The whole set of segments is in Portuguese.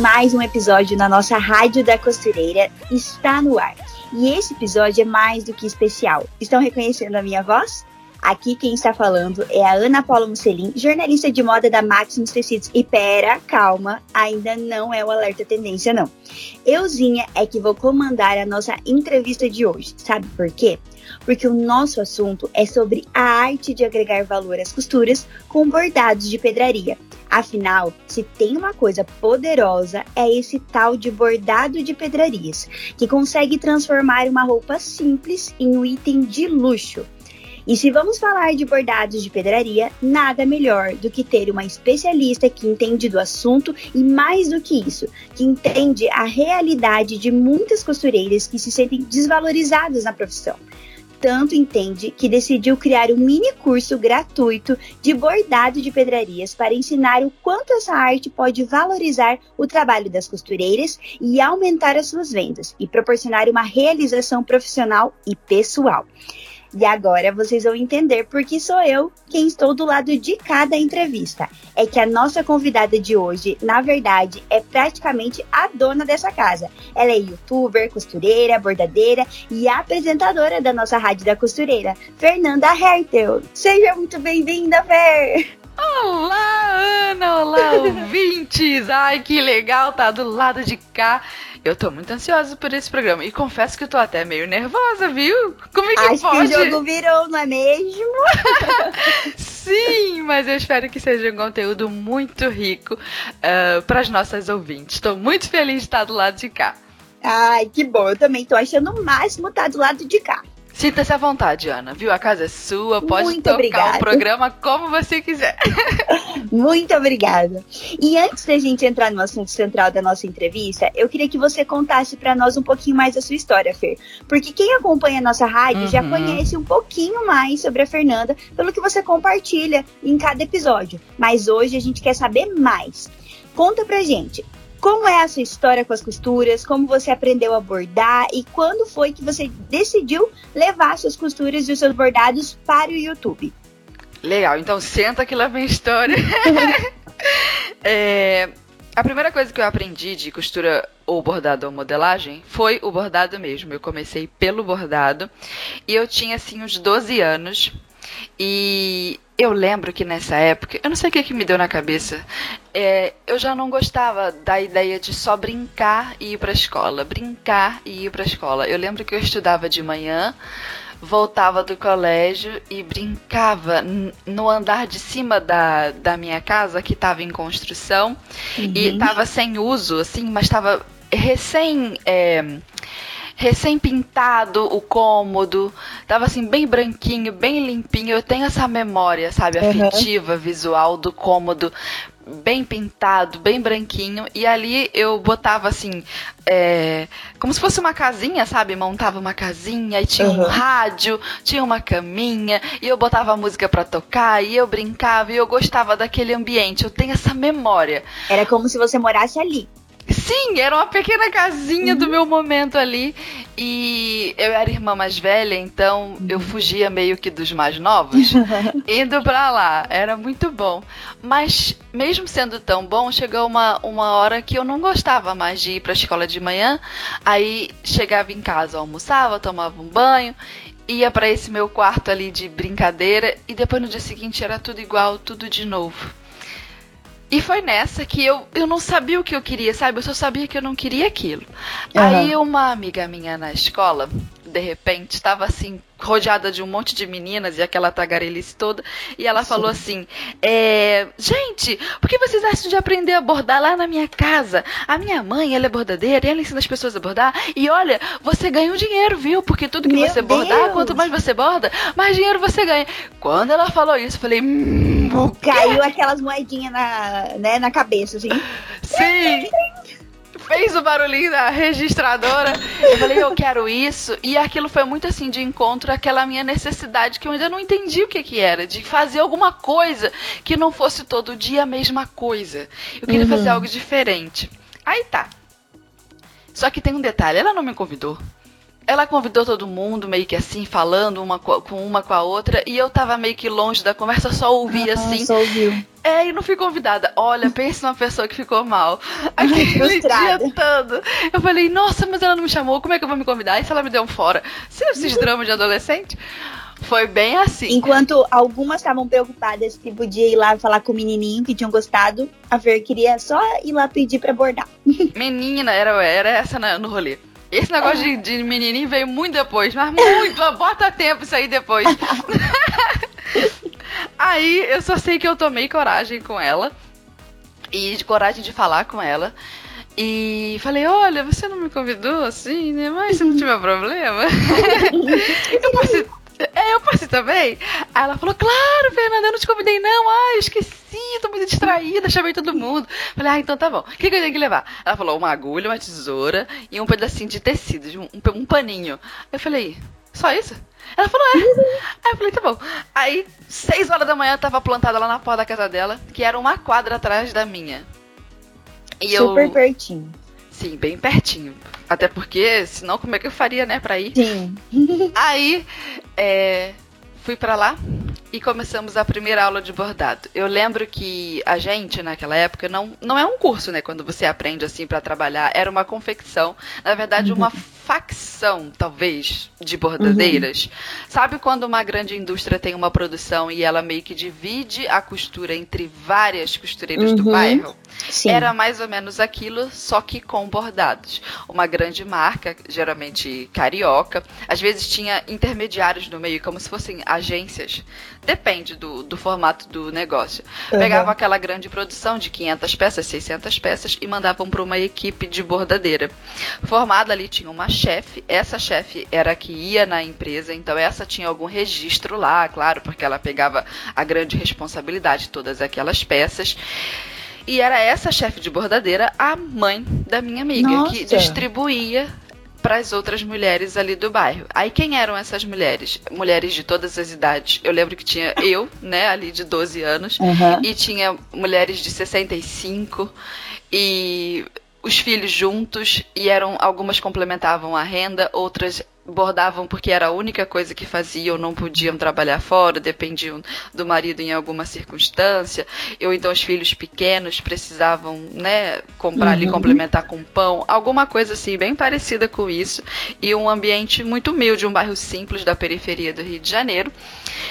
Mais um episódio na nossa Rádio da Costureira está no ar. E esse episódio é mais do que especial. Estão reconhecendo a minha voz? Aqui quem está falando é a Ana Paula Musselin, jornalista de moda da Maximus Tecidos. E pera, calma, ainda não é o alerta tendência não. Euzinha é que vou comandar a nossa entrevista de hoje. Sabe por quê? Porque o nosso assunto é sobre a arte de agregar valor às costuras com bordados de pedraria. Afinal, se tem uma coisa poderosa, é esse tal de bordado de pedrarias, que consegue transformar uma roupa simples em um item de luxo. E se vamos falar de bordados de pedraria, nada melhor do que ter uma especialista que entende do assunto e mais do que isso, que entende a realidade de muitas costureiras que se sentem desvalorizadas na profissão tanto entende que decidiu criar um mini curso gratuito de bordado de pedrarias para ensinar o quanto essa arte pode valorizar o trabalho das costureiras e aumentar as suas vendas e proporcionar uma realização profissional e pessoal. E agora vocês vão entender porque sou eu quem estou do lado de cada entrevista. É que a nossa convidada de hoje, na verdade, é praticamente a dona dessa casa. Ela é youtuber, costureira, bordadeira e apresentadora da nossa Rádio da Costureira, Fernanda Hertel. Seja muito bem-vinda, Fer! Olá, Ana! Olá, ouvintes! Ai, que legal tá do lado de cá. Eu tô muito ansiosa por esse programa. E confesso que eu tô até meio nervosa, viu? Como é que Acho pode? que o jogo virou, não é mesmo? Sim, mas eu espero que seja um conteúdo muito rico uh, para as nossas ouvintes. Estou muito feliz de estar do lado de cá. Ai, que bom. Eu também tô achando o máximo estar do lado de cá. Sinta-se à vontade, Ana, viu? A casa é sua, pode Muito tocar obrigada. o programa como você quiser. Muito obrigada. E antes da gente entrar no assunto central da nossa entrevista, eu queria que você contasse para nós um pouquinho mais da sua história, Fer. Porque quem acompanha a nossa rádio já Uhum. conhece um pouquinho mais sobre a Fernanda pelo que você compartilha em cada episódio. Mas hoje a gente quer saber mais. Conta pra gente. Como é a sua história com as costuras? Como você aprendeu a bordar? E quando foi que você decidiu levar suas costuras e os seus bordados para o YouTube? Legal, então senta que lá vem a história. É, a primeira coisa que eu aprendi de costura ou bordado ou modelagem foi o bordado mesmo. Eu comecei pelo bordado e eu tinha assim uns 12 anos. E eu lembro que nessa época, eu não sei o que, que me deu na cabeça, é, eu já não gostava da ideia de só brincar e ir para a escola. Brincar e ir para a escola. Eu lembro que eu estudava de manhã, voltava do colégio e brincava no andar de cima da, da minha casa, que estava em construção, e estava sem uso, assim, mas estava recém. é, recém pintado o cômodo, tava assim bem branquinho, bem limpinho. Eu tenho essa memória, sabe, Uhum. afetiva, visual do cômodo bem pintado, bem branquinho, e ali eu botava assim, é, como se fosse uma casinha, sabe? Montava uma casinha e tinha um Uhum. rádio, tinha uma caminha, e eu botava música pra tocar, e eu brincava, e eu gostava daquele ambiente. Eu tenho essa memória. Era como se você morasse ali. Sim, era uma pequena casinha Uhum. do meu momento ali. E eu era irmã mais velha, então Uhum. eu fugia meio que dos mais novos, indo pra lá. Era muito bom. Mas, mesmo sendo tão bom, chegou uma, uma hora que eu não gostava mais de ir pra escola de manhã. Aí chegava em casa, almoçava, tomava um banho. Ia pra esse meu quarto ali de brincadeira e depois no dia seguinte era tudo igual, tudo de novo. E foi nessa que eu, eu não sabia o que eu queria, sabe? Eu só sabia que eu não queria aquilo. Aham. Aí uma amiga minha na escola, de repente, estava assim, rodeada de um monte de meninas e aquela tagarelice toda, e ela falou assim: é, Gente, por que vocês acham de aprender a bordar lá na minha casa? A minha mãe, ela é bordadeira e ela ensina as pessoas a bordar. E olha, você ganha um dinheiro, viu? Porque tudo que Meu você bordar, Deus! quanto mais você borda, mais dinheiro você ganha. Quando ela falou isso, eu falei: Hum? Caiu aquelas moedinhas na, né, na cabeça, assim. Sim. O barulhinho da registradora. Eu falei, eu quero isso. E aquilo foi muito assim de encontro àquela minha necessidade que eu ainda não entendi o que, que era, de fazer alguma coisa que não fosse todo dia a mesma coisa. Eu queria uhum. fazer algo diferente. Aí tá. Só que tem um detalhe, ela não me convidou ela convidou todo mundo, meio que assim, falando uma com uma com a outra, e eu tava meio que longe da conversa, só ouvia ah, assim. Só ouviu. É, e não fui convidada. Olha, pense numa pessoa que ficou mal. Aquele dia todo. Eu falei, nossa, mas ela não me chamou, como é que eu vou me convidar? E se ela me deu um fora? Se esses dramas de adolescente? Foi bem assim. Enquanto algumas estavam preocupadas que podia ir lá falar com o menininho que tinham gostado, a Fer queria só ir lá pedir pra bordar. Menina, era, era essa no rolê. Esse negócio de, de menininho veio muito depois, mas muito, bota tempo isso aí depois. aí eu só sei que eu tomei coragem com ela. E de coragem de falar com ela. E falei, olha, você não me convidou assim, né? Mas se não tiver problema. eu posso, é, eu passei também. Aí ela falou, claro, Fernanda, eu não te convidei não. Ai, eu esqueci, tô muito distraída, chamei todo mundo. Falei, ah, então tá bom. O que, que eu tenho que levar? Ela falou, uma agulha, uma tesoura e um pedacinho de tecido, um, um, um paninho. Eu falei, só isso? Ela falou, é. Aí eu falei, tá bom. Aí, seis horas da manhã, eu tava plantada lá na porta da casa dela, que era uma quadra atrás da minha. E Super eu... pertinho. Sim, bem pertinho. Até porque, senão, como é que eu faria, né, pra ir? Sim. Aí, é, fui para lá e começamos a primeira aula de bordado. Eu lembro que a gente, naquela época, não, não é um curso, né? Quando você aprende assim para trabalhar, era uma confecção. Na verdade, uma uhum facção, talvez, de bordadeiras. Uhum. Sabe quando uma grande indústria tem uma produção e ela meio que divide a costura entre várias costureiras uhum. do bairro? Sim. Era mais ou menos aquilo, só que com bordados. Uma grande marca, geralmente carioca, às vezes tinha intermediários no meio, como se fossem agências. Depende do, do formato do negócio. Uhum. Pegavam aquela grande produção de 500 peças, 600 peças e mandavam para uma equipe de bordadeira. Formada ali tinha uma chefe. Essa chefe era a que ia na empresa, então essa tinha algum registro lá, claro, porque ela pegava a grande responsabilidade de todas aquelas peças. E era essa chefe de bordadeira a mãe da minha amiga, Nossa. que distribuía para as outras mulheres ali do bairro. Aí quem eram essas mulheres? Mulheres de todas as idades. Eu lembro que tinha eu, né, ali de 12 anos, uhum. e tinha mulheres de 65 e os filhos juntos e eram algumas complementavam a renda, outras bordavam porque era a única coisa que faziam, não podiam trabalhar fora, dependiam do marido em alguma circunstância, ou então os filhos pequenos precisavam, né, comprar uhum. ali, complementar com pão, alguma coisa assim, bem parecida com isso, e um ambiente muito humilde, um bairro simples da periferia do Rio de Janeiro,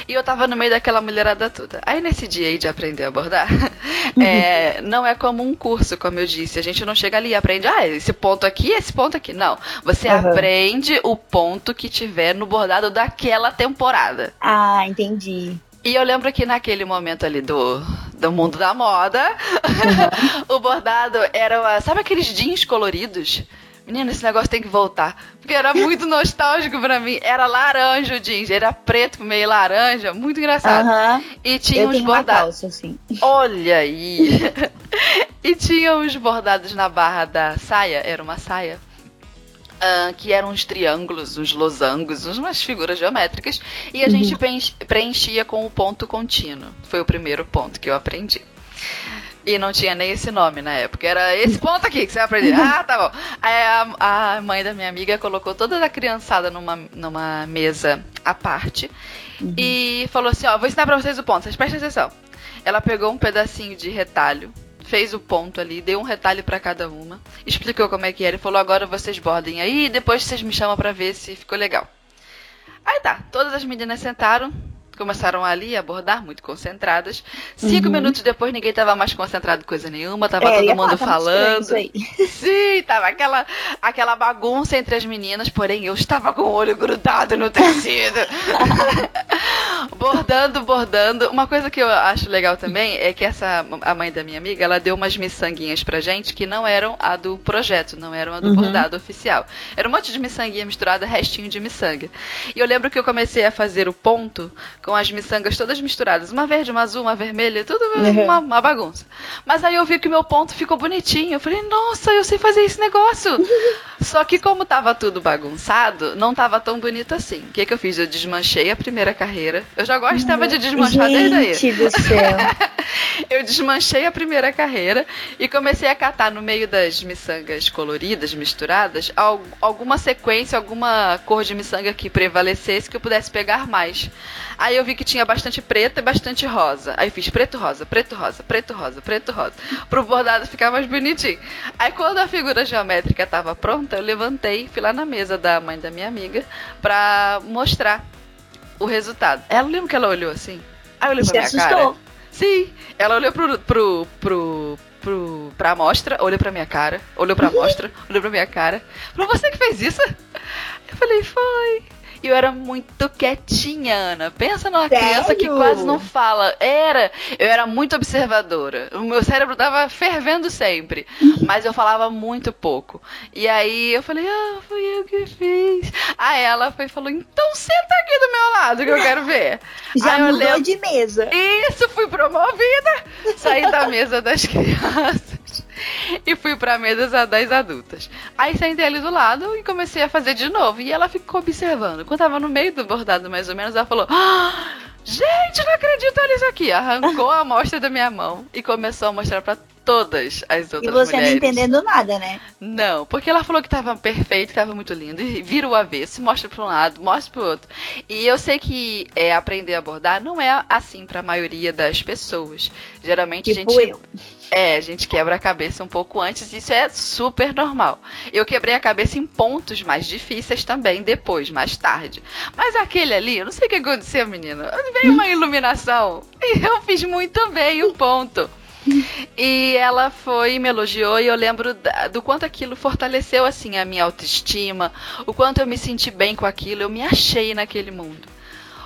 e eu tava no meio daquela mulherada toda. Aí nesse dia aí de aprender a bordar, uhum. é, não é como um curso, como eu disse, a gente não chega ali e aprende, ah, esse ponto aqui, esse ponto aqui, não, você uhum. aprende o ponto ponto que tiver no bordado daquela temporada. Ah, entendi. E eu lembro que naquele momento ali do, do mundo da moda, uhum. o bordado era. Sabe aqueles jeans coloridos? Menina, esse negócio tem que voltar. Porque era muito nostálgico para mim. Era laranja o jeans, era preto, meio laranja, muito engraçado. Uhum. E tinha eu uns bordados. Calça, assim. Olha aí! e tinha uns bordados na barra da saia, era uma saia Uh, que eram uns triângulos, uns losangos, umas figuras geométricas, e a uhum. gente preenchia com o ponto contínuo. Foi o primeiro ponto que eu aprendi. E não tinha nem esse nome na época. Era esse ponto aqui que você vai aprender. Ah, tá bom. Aí a, a, mãe da minha amiga colocou toda a criançada numa, numa mesa à parte uhum. e falou assim: Ó, vou ensinar pra vocês o ponto, vocês prestem atenção. Ela pegou um pedacinho de retalho fez o ponto ali, deu um retalho para cada uma, explicou como é que era e falou: agora vocês bordem aí e depois vocês me chamam para ver se ficou legal. Aí tá, todas as meninas sentaram, começaram ali a abordar, muito concentradas. Cinco uhum. minutos depois, ninguém tava mais concentrado em coisa nenhuma, tava é, todo mundo falar, falando. Sim, tava aquela, aquela bagunça entre as meninas, porém eu estava com o olho grudado no tecido. bordando, bordando. Uma coisa que eu acho legal também é que essa a mãe da minha amiga, ela deu umas miçanguinhas pra gente que não eram a do projeto, não eram a do uhum. bordado oficial. Era um monte de miçanguinha misturada, restinho de miçanga. E eu lembro que eu comecei a fazer o ponto com as miçangas todas misturadas, uma verde, uma azul, uma vermelha, tudo uhum. uma, uma, bagunça. Mas aí eu vi que o meu ponto ficou bonitinho. Eu falei: "Nossa, eu sei fazer esse negócio". Só que como tava tudo bagunçado, não tava tão bonito assim. O que que eu fiz? Eu desmanchei a primeira carreira. Eu já gostava de desmanchar Gente desde aí. do céu. eu desmanchei a primeira carreira e comecei a catar no meio das miçangas coloridas, misturadas, alguma sequência, alguma cor de miçanga que prevalecesse que eu pudesse pegar mais. Aí eu vi que tinha bastante preto e bastante rosa. Aí fiz preto, rosa, preto, rosa, preto, rosa, preto, rosa. Pro bordado ficar mais bonitinho. Aí quando a figura geométrica estava pronta, eu levantei, fui lá na mesa da mãe da minha amiga pra mostrar o resultado. Ela lembra que ela olhou assim? Aí eu olhei pra minha assustou. cara. Sim, ela olhou pro, pro, pro, pro, pra amostra, olhou pra minha cara, olhou pra amostra, olhou pra minha cara. Falou, você que fez isso? Eu falei, foi. E eu era muito quietinha, Ana. Pensa numa Sério? criança que quase não fala. Era, eu era muito observadora. O meu cérebro tava fervendo sempre. mas eu falava muito pouco. E aí eu falei, ah, fui eu que fiz. Aí ela foi falou, então senta aqui do meu lado que eu quero ver. Já aí mudou lembro... de mesa. Isso, fui promovida. Saí da mesa das crianças e fui pra mesa das adultas. Aí sentei ali do lado e comecei a fazer de novo. E ela ficou observando. Quando tava no meio do bordado, mais ou menos, ela falou: ah, Gente, não acredito nisso aqui. Arrancou a amostra da minha mão e começou a mostrar para todas as outras mulheres. E você mulheres. não entendendo nada, né? Não, porque ela falou que tava perfeito, que tava muito lindo. E vira o avesso, mostra para um lado, mostra para o outro. E eu sei que é, aprender a bordar não é assim para a maioria das pessoas. Geralmente tipo a gente. Eu. É, a gente quebra a cabeça um pouco antes, isso é super normal. Eu quebrei a cabeça em pontos mais difíceis também, depois, mais tarde. Mas aquele ali, eu não sei o que aconteceu, menina. Veio uma iluminação e eu fiz muito bem o ponto. E ela foi me elogiou e eu lembro do quanto aquilo fortaleceu assim a minha autoestima, o quanto eu me senti bem com aquilo, eu me achei naquele mundo.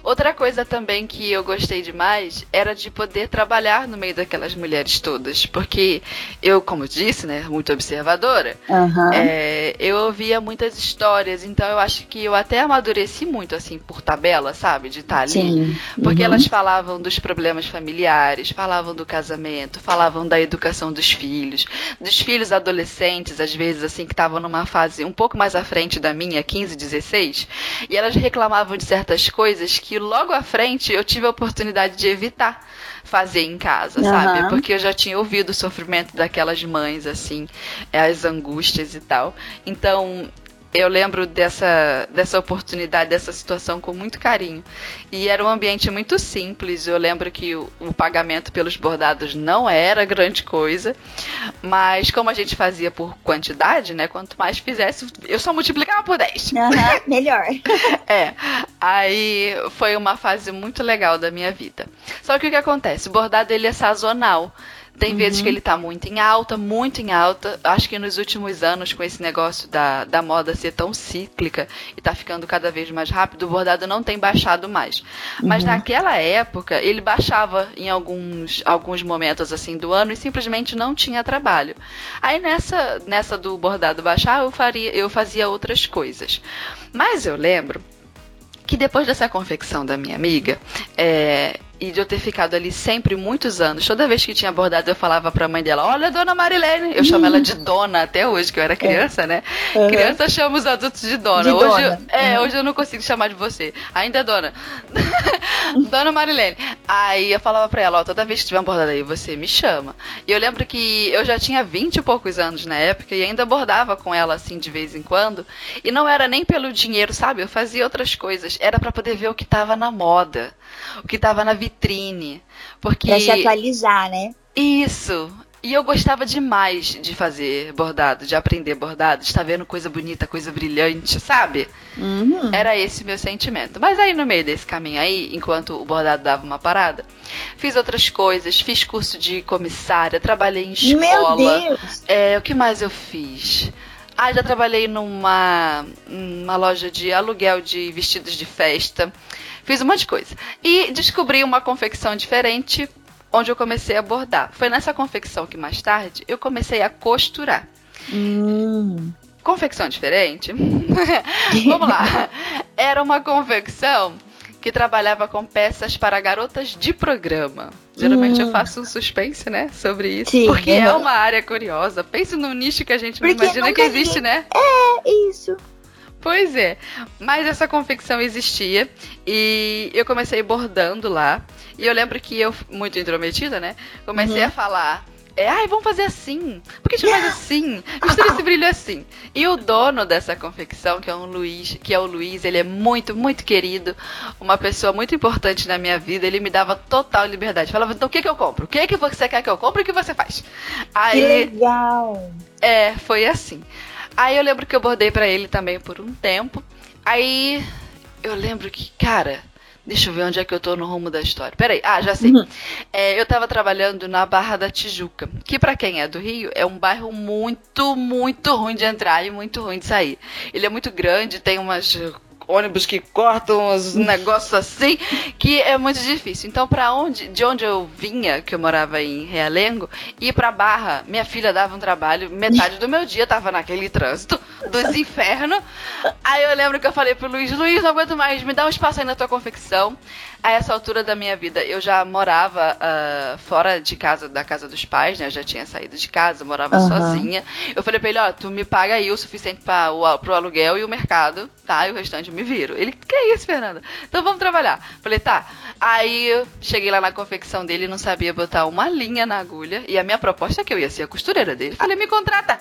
Outra coisa também que eu gostei demais era de poder trabalhar no meio daquelas mulheres todas. Porque eu, como eu disse, né, muito observadora, uhum. é, eu ouvia muitas histórias, então eu acho que eu até amadureci muito, assim, por tabela, sabe? De estar ali. Sim. Porque uhum. elas falavam dos problemas familiares, falavam do casamento, falavam da educação dos filhos, dos filhos adolescentes, às vezes, assim, que estavam numa fase um pouco mais à frente da minha, 15, 16, e elas reclamavam de certas coisas que que logo à frente eu tive a oportunidade de evitar fazer em casa, uhum. sabe? Porque eu já tinha ouvido o sofrimento daquelas mães, assim, as angústias e tal. Então, eu lembro dessa, dessa oportunidade, dessa situação com muito carinho. E era um ambiente muito simples. Eu lembro que o, o, pagamento pelos bordados não era grande coisa, mas como a gente fazia por quantidade, né? Quanto mais fizesse, eu só multiplicava por 10. Uhum, melhor. é. Aí foi uma fase muito legal da minha vida. Só que o que acontece? O bordado ele é sazonal. Tem uhum. vezes que ele está muito em alta, muito em alta. Acho que nos últimos anos, com esse negócio da, da moda ser tão cíclica e está ficando cada vez mais rápido, o bordado não tem baixado mais. Mas uhum. naquela época, ele baixava em alguns, alguns momentos assim do ano e simplesmente não tinha trabalho. Aí nessa, nessa do bordado baixar, eu, faria, eu fazia outras coisas. Mas eu lembro que depois dessa confecção da minha amiga, é, e de eu ter ficado ali sempre muitos anos. Toda vez que tinha abordado, eu falava pra mãe dela: Olha, dona Marilene. Eu chamo ela de dona até hoje, que eu era criança, né? Uhum. Criança chama os adultos de dona. De hoje, dona. Eu, é, uhum. hoje eu não consigo chamar de você. Ainda é dona. dona Marilene. Aí eu falava pra ela: Ó, toda vez que tiver abordado aí, você me chama. E eu lembro que eu já tinha vinte e poucos anos na época e ainda abordava com ela assim de vez em quando. E não era nem pelo dinheiro, sabe? Eu fazia outras coisas. Era para poder ver o que tava na moda, o que tava na vitrine. Porque... Pra se atualizar, né? Isso. E eu gostava demais de fazer bordado, de aprender bordado, de estar vendo coisa bonita, coisa brilhante, sabe? Uhum. Era esse meu sentimento. Mas aí no meio desse caminho aí, enquanto o bordado dava uma parada, fiz outras coisas, fiz curso de comissária, trabalhei em escola. Meu Deus! É, o que mais eu fiz? Ah, já trabalhei numa, numa loja de aluguel de vestidos de festa. Fiz um monte de coisa. E descobri uma confecção diferente onde eu comecei a bordar. Foi nessa confecção que mais tarde eu comecei a costurar. Hum. Confecção diferente? Vamos lá. Era uma confecção que trabalhava com peças para garotas de programa. Geralmente Hum. eu faço um suspense, né, sobre isso. Sim, porque é uma área curiosa. Pense num nicho que a gente não imagina que existe, vi. né? É isso. Pois é. Mas essa confecção existia e eu comecei bordando lá. E eu lembro que eu, muito intrometida, né? Comecei Uhum. a falar. É, ai, vamos fazer assim. Por que a gente faz assim? Mistura esse brilho assim. E o dono dessa confecção, que é um Luiz, que é o Luiz, ele é muito, muito querido, uma pessoa muito importante na minha vida. Ele me dava total liberdade. Falava, então o que, que eu compro? O que, que você quer que eu compre e o que você faz? Que Aí legal. é, foi assim. Aí eu lembro que eu bordei pra ele também por um tempo. Aí eu lembro que, cara, deixa eu ver onde é que eu tô no rumo da história. Peraí, ah, já sei. Uhum. É, eu tava trabalhando na Barra da Tijuca, que pra quem é do Rio é um bairro muito, muito ruim de entrar e muito ruim de sair. Ele é muito grande, tem umas ônibus que cortam uns negócios assim, que é muito difícil. Então, para onde, de onde eu vinha, que eu morava em Realengo, ir pra Barra, minha filha dava um trabalho, metade do meu dia tava naquele trânsito dos infernos. Aí eu lembro que eu falei pro Luiz, Luiz, não aguento mais, me dá um espaço aí na tua confecção. A essa altura da minha vida, eu já morava ah, fora de casa, da casa dos pais, né? Eu já tinha saído de casa, morava Aham. sozinha. Eu falei pra ele, ó, tu me paga aí o suficiente para o, pro aluguel e o mercado, tá? E o restante eu me viro. Ele, que isso, Fernanda? Então vamos trabalhar. Falei, tá. Aí eu cheguei lá na confecção dele não sabia botar uma linha na agulha. E a minha proposta é que eu ia ser a costureira dele. Falei, me contrata.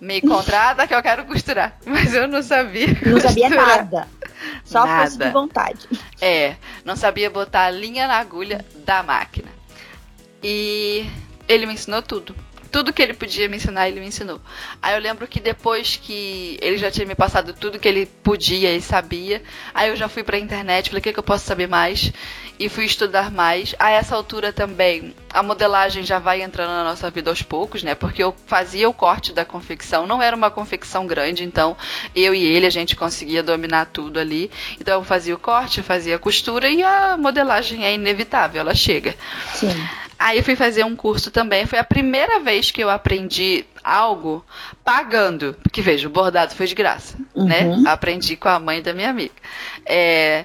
Me contrata que eu quero costurar. Mas eu não sabia. Não sabia nada. Só força Nada. de vontade. É, não sabia botar a linha na agulha da máquina. E ele me ensinou tudo. Tudo que ele podia me ensinar, ele me ensinou. Aí eu lembro que depois que ele já tinha me passado tudo que ele podia e sabia, aí eu já fui pra internet, falei, o que, que eu posso saber mais? E fui estudar mais. A essa altura também, a modelagem já vai entrando na nossa vida aos poucos, né? Porque eu fazia o corte da confecção, não era uma confecção grande, então eu e ele a gente conseguia dominar tudo ali. Então eu fazia o corte, fazia a costura e a modelagem é inevitável, ela chega. Sim. Aí eu fui fazer um curso também. Foi a primeira vez que eu aprendi algo pagando. Porque veja, o bordado foi de graça, né? Uhum. Aprendi com a mãe da minha amiga. É,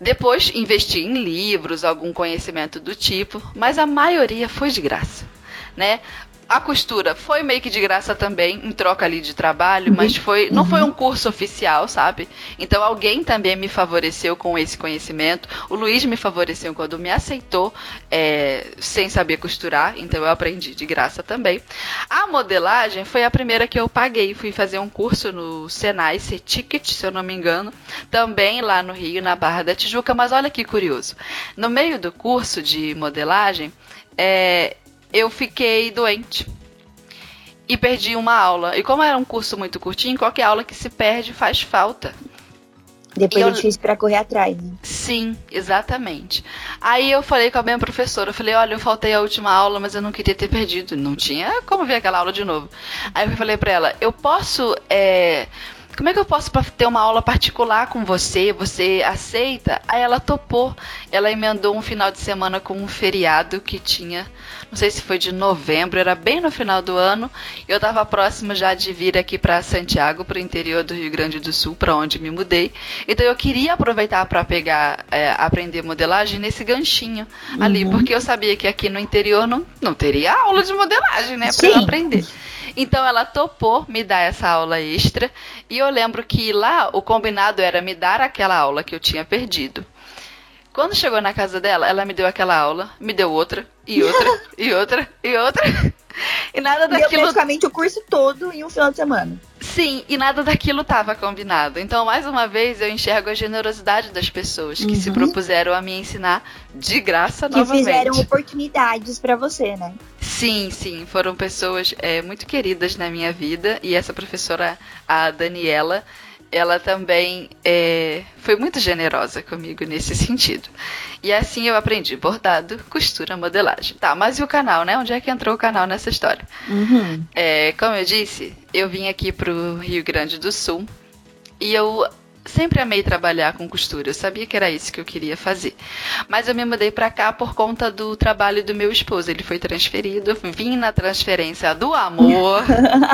depois investi em livros, algum conhecimento do tipo, mas a maioria foi de graça, né? A costura foi meio que de graça também, em troca ali de trabalho, mas foi não foi um curso oficial, sabe? Então alguém também me favoreceu com esse conhecimento. O Luiz me favoreceu quando me aceitou é, sem saber costurar, então eu aprendi de graça também. A modelagem foi a primeira que eu paguei. Fui fazer um curso no Senai C-Ticket, se eu não me engano, também lá no Rio, na Barra da Tijuca. Mas olha que curioso. No meio do curso de modelagem, é, eu fiquei doente. E perdi uma aula. E como era um curso muito curtinho, qualquer aula que se perde faz falta. Depois Eu- é difícil pra correr atrás, né? Sim, exatamente. Aí eu falei com a minha professora, eu falei, olha, eu faltei a última aula, mas eu não queria ter perdido. Não tinha como ver aquela aula de novo. Aí eu falei pra ela, eu posso. é, Como é que eu posso ter uma aula particular com você? Você aceita? Aí ela topou. Ela emendou um final de semana com um feriado que tinha, não sei se foi de novembro, era bem no final do ano. Eu estava próximo já de vir aqui para Santiago, para o interior do Rio Grande do Sul, para onde me mudei. Então eu queria aproveitar para pegar, é, aprender modelagem nesse ganchinho ali, porque eu sabia que aqui no interior não, não teria aula de modelagem, né, para aprender. Então ela topou me dar essa aula extra e eu lembro que lá o combinado era me dar aquela aula que eu tinha perdido. Quando chegou na casa dela, ela me deu aquela aula, me deu outra, e outra, e outra, e outra. E nada Deu daquilo. praticamente o curso todo em um final de semana. Sim, e nada daquilo estava combinado. Então, mais uma vez, eu enxergo a generosidade das pessoas que se Uhum. propuseram a me ensinar de graça Que novamente. fizeram oportunidades pra você, né? Sim, sim, foram pessoas é, muito queridas na minha vida e essa professora, a Daniela, ela também é, foi muito generosa comigo nesse sentido. E assim eu aprendi bordado, costura, modelagem. Tá, mas e o canal, né? Onde é que entrou o canal nessa história? Uhum. É, como eu disse, eu vim aqui pro Rio Grande do Sul e eu sempre amei trabalhar com costura. Eu sabia que era isso que eu queria fazer. Mas eu me mudei para cá por conta do trabalho do meu esposo. Ele foi transferido, vim na transferência do amor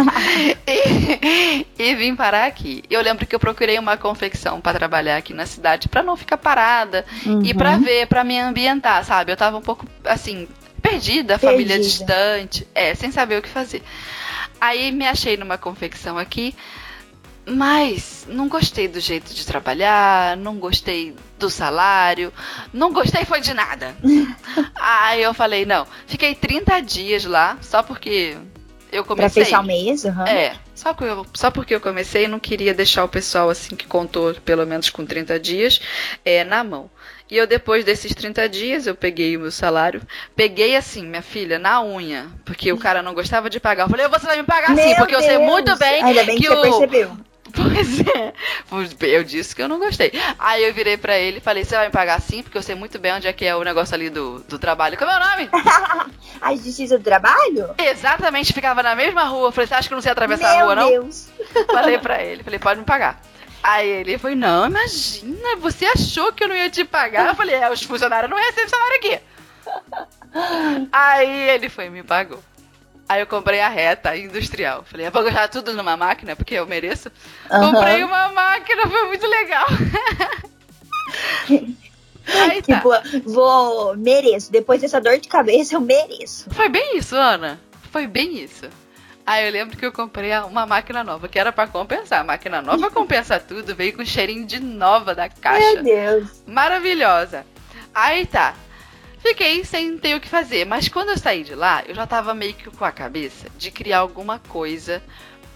e, e, vim parar aqui. Eu lembro que eu procurei uma confecção para trabalhar aqui na cidade para não ficar parada uhum. e para ver, para me ambientar, sabe? Eu tava um pouco assim perdida, perdida, família distante, é, sem saber o que fazer. Aí me achei numa confecção aqui mas não gostei do jeito de trabalhar, não gostei do salário, não gostei foi de nada. Aí eu falei, não, fiquei 30 dias lá, só porque eu comecei. Pra fechar o mês? Uhum. É, só, que eu, só porque eu comecei, não queria deixar o pessoal assim que contou pelo menos com 30 dias é, na mão. E eu, depois desses 30 dias, eu peguei o meu salário. Peguei assim, minha filha, na unha. Porque o cara não gostava de pagar. Eu falei, você vai me pagar sim, porque Deus. eu sei muito bem, Ainda bem que, que o, percebeu. Pois é. Eu disse que eu não gostei. Aí eu virei pra ele e falei: Você vai me pagar sim? Porque eu sei muito bem onde é que é o negócio ali do, do trabalho. Como é o nome? a justiça do trabalho? Exatamente, ficava na mesma rua. Eu falei: Você acha que eu não sei atravessar Meu a rua, não? Deus. Falei pra ele: Falei, pode me pagar. Aí ele foi: Não, imagina, você achou que eu não ia te pagar? Eu falei: É, os funcionários não recebem salário aqui. Aí ele foi e me pagou. Aí eu comprei a reta industrial. Falei, eu vou gastar tudo numa máquina, porque eu mereço. Uhum. Comprei uma máquina, foi muito legal. Aí tá. Tipo, vou, mereço. Depois dessa dor de cabeça, eu mereço. Foi bem isso, Ana. Foi bem isso. Aí eu lembro que eu comprei uma máquina nova, que era para compensar. A máquina nova compensa tudo, veio com cheirinho de nova da caixa. Meu Deus. Maravilhosa. Aí tá. Fiquei sem ter o que fazer, mas quando eu saí de lá, eu já tava meio que com a cabeça de criar alguma coisa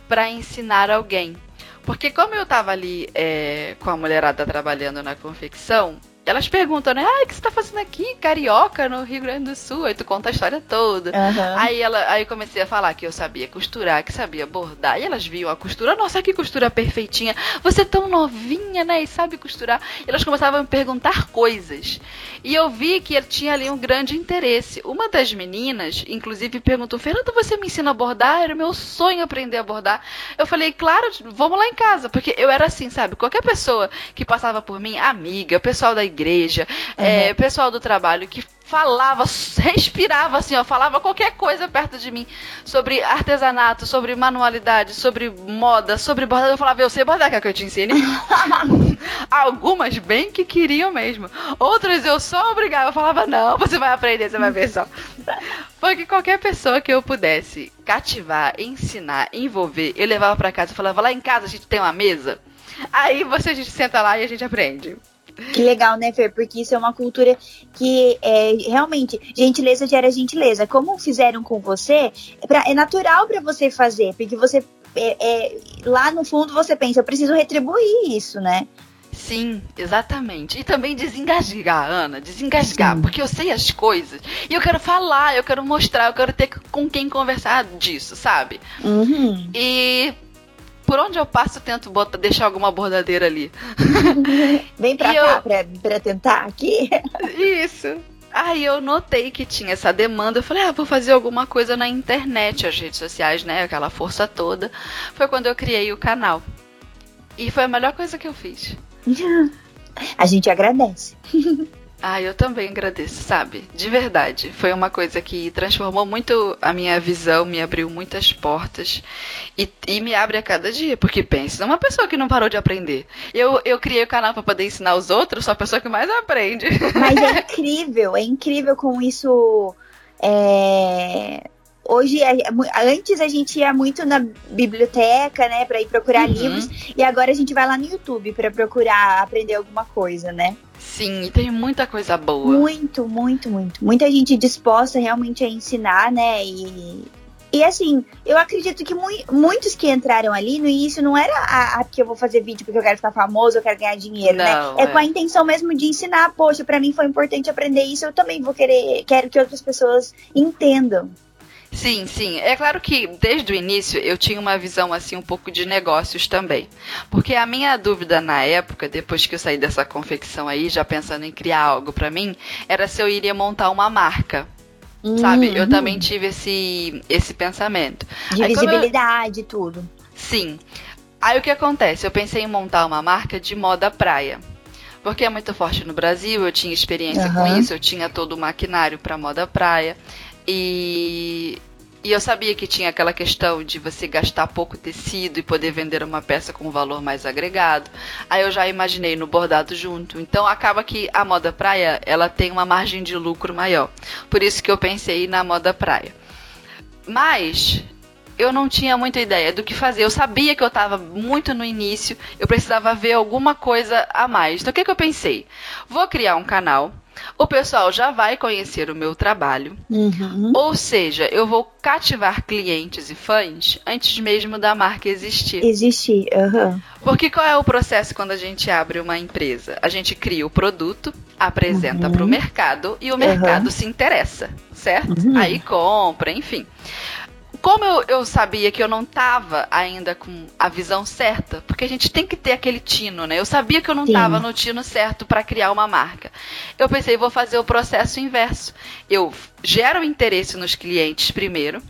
para ensinar alguém. Porque como eu tava ali é, com a mulherada trabalhando na confecção, elas perguntam, né? Ah, o que você tá fazendo aqui? Carioca, no Rio Grande do Sul. Aí tu conta a história toda. Uhum. Aí, ela, aí comecei a falar que eu sabia costurar, que sabia bordar. E elas viam a costura. Nossa, que costura perfeitinha. Você é tão novinha, né? E sabe costurar. E elas começavam a me perguntar coisas. E eu vi que tinha ali um grande interesse. Uma das meninas, inclusive, perguntou: Fernanda, você me ensina a bordar? Era meu sonho aprender a bordar. Eu falei, claro, vamos lá em casa. Porque eu era assim, sabe? Qualquer pessoa que passava por mim, amiga, pessoal da igreja, uhum. é, pessoal do trabalho que falava, respirava assim, ó, falava qualquer coisa perto de mim sobre artesanato, sobre manualidade, sobre moda, sobre bordado. Eu falava, eu sei bordar, quer que eu te ensine? Algumas bem que queriam mesmo. Outras eu só obrigava, eu falava, não, você vai aprender, você vai ver só. Porque qualquer pessoa que eu pudesse cativar, ensinar, envolver, eu levava para casa, eu falava, lá em casa a gente tem uma mesa. Aí você a gente senta lá e a gente aprende. Que legal, né, Fer? Porque isso é uma cultura que é realmente gentileza gera gentileza. Como fizeram com você, é, pra, é natural para você fazer, porque você é, é, lá no fundo você pensa, eu preciso retribuir isso, né? Sim, exatamente. E também desengasgar, Ana, desengasgar, Sim. porque eu sei as coisas e eu quero falar, eu quero mostrar, eu quero ter com quem conversar disso, sabe? Uhum. E por onde eu passo, eu tento botar, deixar alguma bordadeira ali. Vem pra e cá eu... pra, pra tentar aqui. Isso. Aí eu notei que tinha essa demanda. Eu falei, ah, vou fazer alguma coisa na internet, as redes sociais, né? Aquela força toda. Foi quando eu criei o canal. E foi a melhor coisa que eu fiz. A gente agradece. Ah, eu também agradeço, sabe? De verdade. Foi uma coisa que transformou muito a minha visão, me abriu muitas portas e, e me abre a cada dia. Porque pensa, uma pessoa que não parou de aprender. Eu, eu criei o canal para poder ensinar os outros, sou a pessoa que mais aprende. Mas é incrível, é incrível como isso. É hoje antes a gente ia muito na biblioteca, né, para ir procurar uhum. livros, e agora a gente vai lá no YouTube para procurar aprender alguma coisa, né? Sim, tem muita coisa boa. Muito, muito, muito. Muita gente disposta realmente a ensinar, né? E, e assim, eu acredito que mu muitos que entraram ali no início não era a, a, que eu vou fazer vídeo porque eu quero ficar famoso, eu quero ganhar dinheiro, né? não, né? É, é, com a intenção mesmo de ensinar, poxa, para mim foi importante aprender isso, eu também vou querer, quero que outras pessoas entendam. Sim, sim. É claro que desde o início eu tinha uma visão assim um pouco de negócios também. Porque a minha dúvida na época, depois que eu saí dessa confecção aí, já pensando em criar algo para mim, era se eu iria montar uma marca. Uhum. Sabe? Eu também tive esse, esse pensamento. De aí, visibilidade e eu... tudo. Sim. Aí o que acontece? Eu pensei em montar uma marca de moda praia. Porque é muito forte no Brasil, eu tinha experiência uhum. com isso, eu tinha todo o maquinário para moda praia. E, e eu sabia que tinha aquela questão de você gastar pouco tecido e poder vender uma peça com um valor mais agregado. Aí eu já imaginei no bordado junto. Então acaba que a moda praia, ela tem uma margem de lucro maior. Por isso que eu pensei na moda praia. Mas eu não tinha muita ideia do que fazer. Eu sabia que eu estava muito no início, eu precisava ver alguma coisa a mais. Então o que, que eu pensei? Vou criar um canal o pessoal já vai conhecer o meu trabalho. Uhum. Ou seja, eu vou cativar clientes e fãs antes mesmo da marca existir. Existir, uhum. Porque qual é o processo quando a gente abre uma empresa? A gente cria o produto, apresenta uhum. para o mercado e o mercado se interessa, certo? Uhum. Aí compra, enfim como eu, eu sabia que eu não estava ainda com a visão certa, porque a gente tem que ter aquele tino, né? Eu sabia que eu não estava no tino certo para criar uma marca. Eu pensei, vou fazer o processo inverso. Eu gero interesse nos clientes primeiro,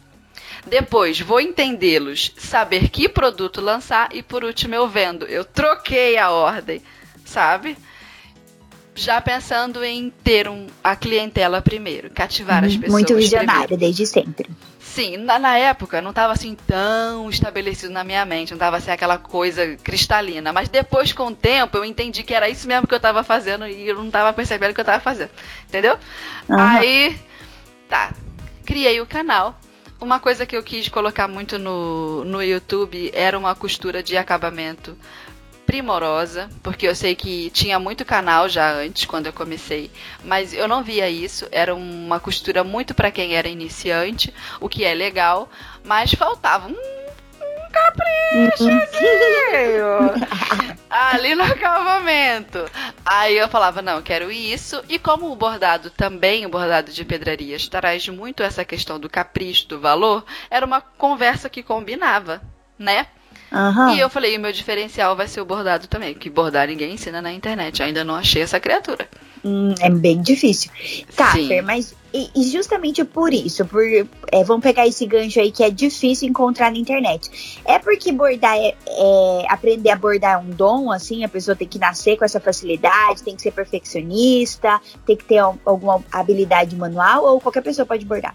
depois vou entendê-los, saber que produto lançar e por último eu vendo. Eu troquei a ordem, sabe? Já pensando em ter um, a clientela primeiro, cativar as uhum. pessoas. Muito visionária desde sempre. Sim, na, na época não estava assim tão estabelecido na minha mente, não estava assim aquela coisa cristalina. Mas depois, com o tempo, eu entendi que era isso mesmo que eu estava fazendo e eu não estava percebendo o que eu estava fazendo. Entendeu? Uhum. Aí, tá. Criei o canal. Uma coisa que eu quis colocar muito no, no YouTube era uma costura de acabamento primorosa, porque eu sei que tinha muito canal já antes, quando eu comecei, mas eu não via isso. Era uma costura muito para quem era iniciante, o que é legal, mas faltava um, um capricho ali no acabamento. Aí eu falava, não, quero isso. E como o bordado também, o bordado de pedrarias, traz muito essa questão do capricho, do valor, era uma conversa que combinava, né? Uhum. E eu falei, o meu diferencial vai ser o bordado também, que bordar ninguém ensina na internet. Ainda não achei essa criatura. Hum, é bem difícil. Tá, Fer, mas e, e, justamente por isso, por é, vamos pegar esse gancho aí que é difícil encontrar na internet. É porque bordar é, é, aprender a bordar é um dom, assim, a pessoa tem que nascer com essa facilidade, tem que ser perfeccionista, tem que ter alguma habilidade manual ou qualquer pessoa pode bordar?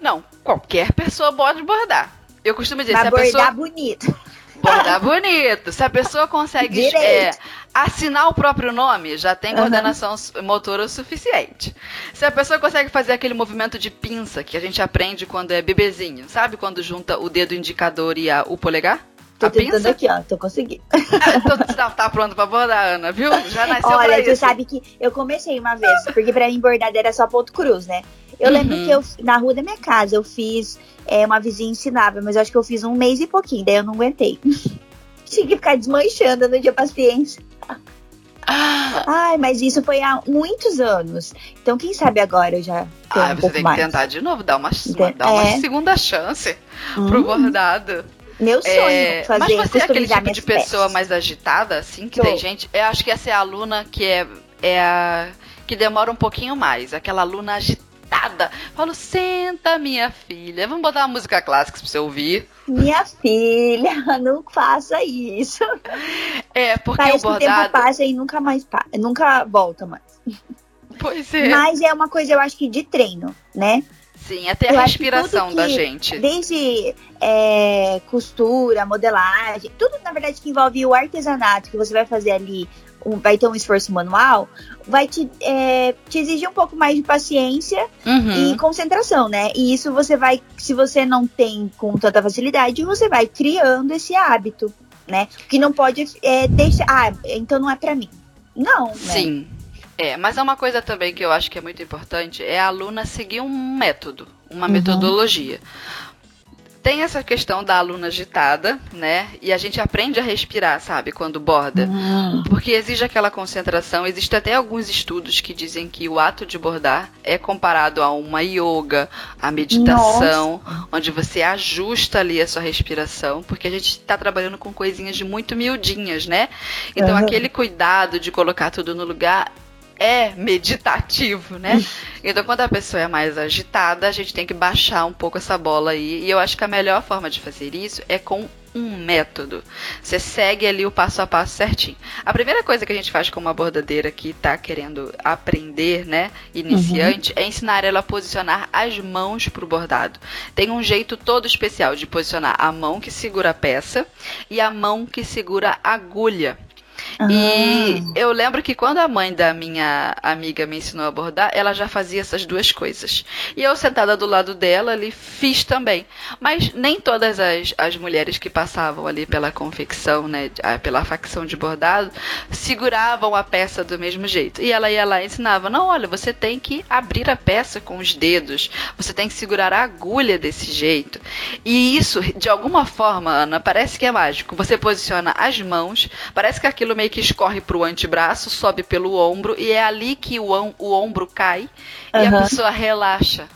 Não, qualquer pessoa pode bordar. Eu costumo dizer, Mas se a pessoa... bonito. Bordar bonito. Se a pessoa consegue é, assinar o próprio nome, já tem coordenação uhum. motora o suficiente. Se a pessoa consegue fazer aquele movimento de pinça que a gente aprende quando é bebezinho, sabe? Quando junta o dedo indicador e a, o polegar? Tô a tentando pinça? aqui, ó. Tô conseguindo. Ah, tá, tá pronto pra bordar, Ana, viu? Já nasceu Olha, pra tu sabe que eu comecei uma vez, porque pra mim bordar era só ponto cruz, né? Eu uhum. lembro que eu, na rua da minha casa, eu fiz é, uma vizinha ensinava, mas eu acho que eu fiz um mês e pouquinho, daí eu não aguentei. Tinha que ficar desmanchando, não tinha paciência. Ah. Ai, mas isso foi há muitos anos. Então, quem sabe agora eu já tenho ah, um você tem que tentar de novo, dar uma, uma dar uma é. segunda chance hum. pro bordado. Meu sonho é, fazer Mas você é aquele tipo de pessoa peças. mais agitada, assim, que Tô. tem gente. Eu acho que essa é a aluna que é, é a. que demora um pouquinho mais. Aquela aluna agitada sentada. Falo, senta, minha filha. Vamos botar uma música clássica pra você ouvir. Minha filha, não faça isso. É, porque Parece o bordado... que o tempo passa e nunca mais passa, nunca volta mais. Pois é. Mas é uma coisa, eu acho que de treino, né? Sim, até a eu respiração que, da gente. Desde é, costura, modelagem, tudo na verdade que envolve o artesanato que você vai fazer ali vai ter um esforço manual, vai te, é, te exigir um pouco mais de paciência uhum. e concentração, né? E isso você vai, se você não tem com tanta facilidade, você vai criando esse hábito, né? Que não pode é, deixar, ah, então não é para mim. Não, né? Sim. É, mas é uma coisa também que eu acho que é muito importante, é a aluna seguir um método, uma uhum. metodologia. Tem essa questão da aluna agitada, né? E a gente aprende a respirar, sabe, quando borda. Uhum. Porque exige aquela concentração. Existem até alguns estudos que dizem que o ato de bordar é comparado a uma yoga, a meditação, Nossa. onde você ajusta ali a sua respiração, porque a gente está trabalhando com coisinhas de muito miudinhas, né? Então, uhum. aquele cuidado de colocar tudo no lugar é meditativo, né? Então, quando a pessoa é mais agitada, a gente tem que baixar um pouco essa bola aí. E eu acho que a melhor forma de fazer isso é com um método. Você segue ali o passo a passo certinho. A primeira coisa que a gente faz com uma bordadeira que está querendo aprender, né, iniciante, uhum. é ensinar ela a posicionar as mãos para o bordado. Tem um jeito todo especial de posicionar a mão que segura a peça e a mão que segura a agulha. E ah. eu lembro que quando a mãe da minha amiga me ensinou a bordar, ela já fazia essas duas coisas. E eu, sentada do lado dela, ali, fiz também. Mas nem todas as, as mulheres que passavam ali pela confecção, né, pela facção de bordado, seguravam a peça do mesmo jeito. E ela ia lá e ensinava: não, olha, você tem que abrir a peça com os dedos, você tem que segurar a agulha desse jeito. E isso, de alguma forma, Ana, parece que é mágico. Você posiciona as mãos, parece que aquilo meio que escorre pro antebraço, sobe pelo ombro e é ali que o, o ombro cai uhum. e a pessoa relaxa.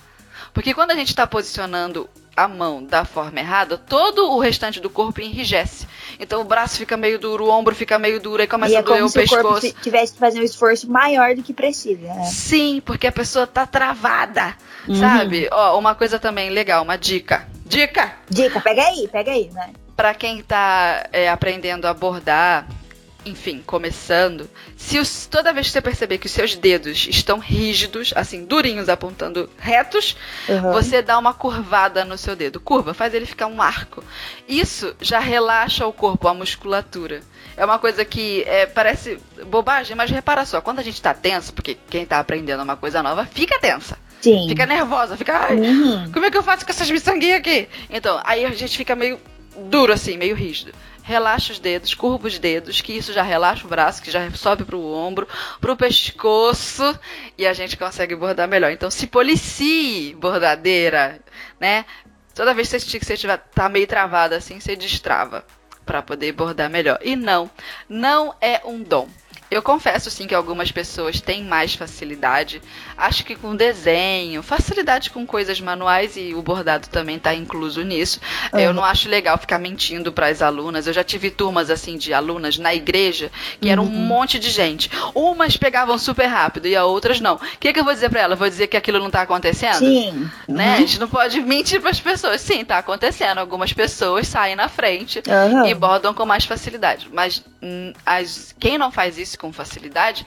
Porque quando a gente está posicionando a mão da forma errada, todo o restante do corpo enrijece. Então o braço fica meio duro, o ombro fica meio duro, aí começa e é a doer o pescoço. O corpo tivesse que fazer um esforço maior do que precisa. Né? Sim, porque a pessoa tá travada, uhum. sabe? Ó, uma coisa também legal, uma dica. Dica! Dica, pega aí, pega aí, né? Pra quem tá é, aprendendo a bordar, enfim, começando, se os, toda vez que você perceber que os seus dedos estão rígidos, assim, durinhos, apontando retos, uhum. você dá uma curvada no seu dedo. Curva, faz ele ficar um arco. Isso já relaxa o corpo, a musculatura. É uma coisa que é, parece bobagem, mas repara só, quando a gente tá tenso, porque quem tá aprendendo uma coisa nova fica tensa. Sim. Fica nervosa, fica, ai, uhum. como é que eu faço com essas miçanguinhas aqui? Então, aí a gente fica meio duro assim, meio rígido relaxa os dedos, curva os dedos, que isso já relaxa o braço, que já sobe para o ombro, para o pescoço e a gente consegue bordar melhor. Então se policie, bordadeira, né? Toda vez que você estiver tá meio travada assim, você destrava para poder bordar melhor. E não, não é um dom. Eu confesso sim que algumas pessoas têm mais facilidade. Acho que com desenho, facilidade com coisas manuais e o bordado também está incluso nisso. Uhum. Eu não acho legal ficar mentindo para as alunas. Eu já tive turmas assim de alunas na igreja que uhum. era um monte de gente. Umas pegavam super rápido e a outras não. O que, que eu vou dizer para ela? Vou dizer que aquilo não está acontecendo? Sim. Né? Uhum. A gente não pode mentir para as pessoas. Sim, está acontecendo. Algumas pessoas saem na frente e bordam com mais facilidade. Mas hum, as, quem não faz isso com facilidade,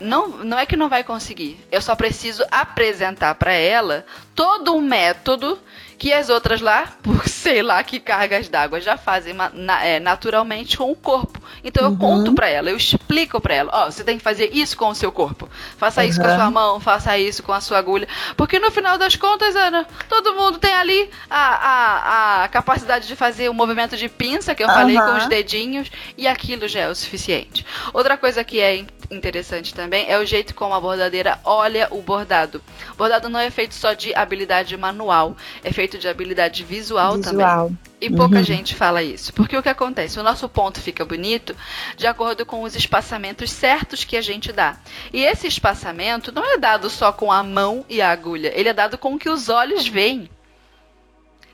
não, não é que não vai conseguir. Eu só preciso apresentar para ela todo um método que as outras lá, por sei lá que cargas d'água, já fazem na, é, naturalmente com o corpo. Então eu uhum. conto para ela, eu explico para ela, ó, oh, você tem que fazer isso com o seu corpo. Faça uhum. isso com a sua mão, faça isso com a sua agulha. Porque no final das contas, Ana, todo mundo tem ali a, a, a capacidade de fazer o movimento de pinça que eu uhum. falei com os dedinhos e aquilo já é o suficiente. Outra coisa que é interessante também é o jeito como a bordadeira olha o bordado. O bordado não é feito só de habilidade manual, é feito de habilidade visual, visual. também. E pouca uhum. gente fala isso. Porque o que acontece? O nosso ponto fica bonito de acordo com os espaçamentos certos que a gente dá. E esse espaçamento não é dado só com a mão e a agulha, ele é dado com o que os olhos veem.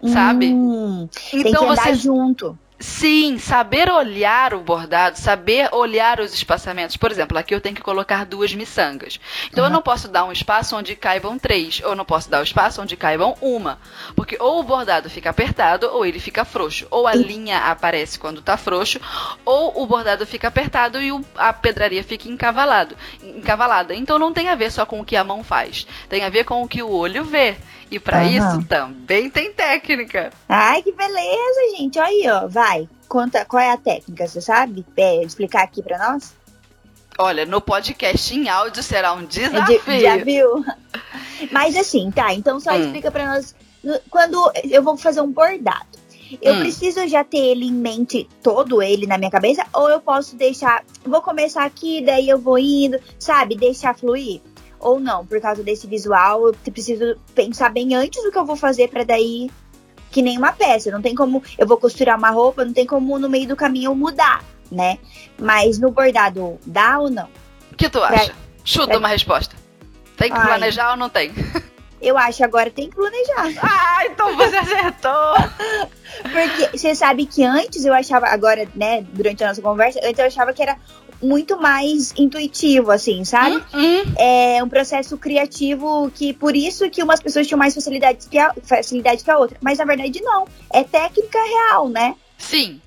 Sabe? Hum, então tem que andar você junto. Sim, saber olhar o bordado, saber olhar os espaçamentos. Por exemplo, aqui eu tenho que colocar duas miçangas. Então uhum. eu não posso dar um espaço onde caibam três, ou não posso dar um espaço onde caibam uma. Porque ou o bordado fica apertado, ou ele fica frouxo. Ou a linha aparece quando está frouxo, ou o bordado fica apertado e o, a pedraria fica encavalado, encavalada. Então não tem a ver só com o que a mão faz. Tem a ver com o que o olho vê. E para uhum. isso também tem técnica. Ai, que beleza, gente. Olha aí, ó. Vai. Conta qual é a técnica, você sabe? É, explicar aqui para nós? Olha, no podcast em áudio será um desafio. Já viu? Mas assim, tá. Então só hum. explica para nós. Quando eu vou fazer um bordado, eu hum. preciso já ter ele em mente, todo ele na minha cabeça, ou eu posso deixar. Vou começar aqui, daí eu vou indo, sabe? Deixar fluir ou não, por causa desse visual, eu preciso pensar bem antes do que eu vou fazer para daí que nem uma peça. Não tem como eu vou costurar uma roupa, não tem como no meio do caminho eu mudar, né? Mas no bordado dá ou não? O que tu acha? Chuta pra... uma resposta. Tem que Ai. planejar ou não tem? Eu acho agora tem que planejar. Ah, então você acertou! Porque você sabe que antes eu achava, agora, né, durante a nossa conversa, antes eu achava que era muito mais intuitivo, assim, sabe? Hum, hum. É um processo criativo que por isso que umas pessoas tinham mais facilidade que a, facilidade que a outra. Mas na verdade não. É técnica real, né? Sim.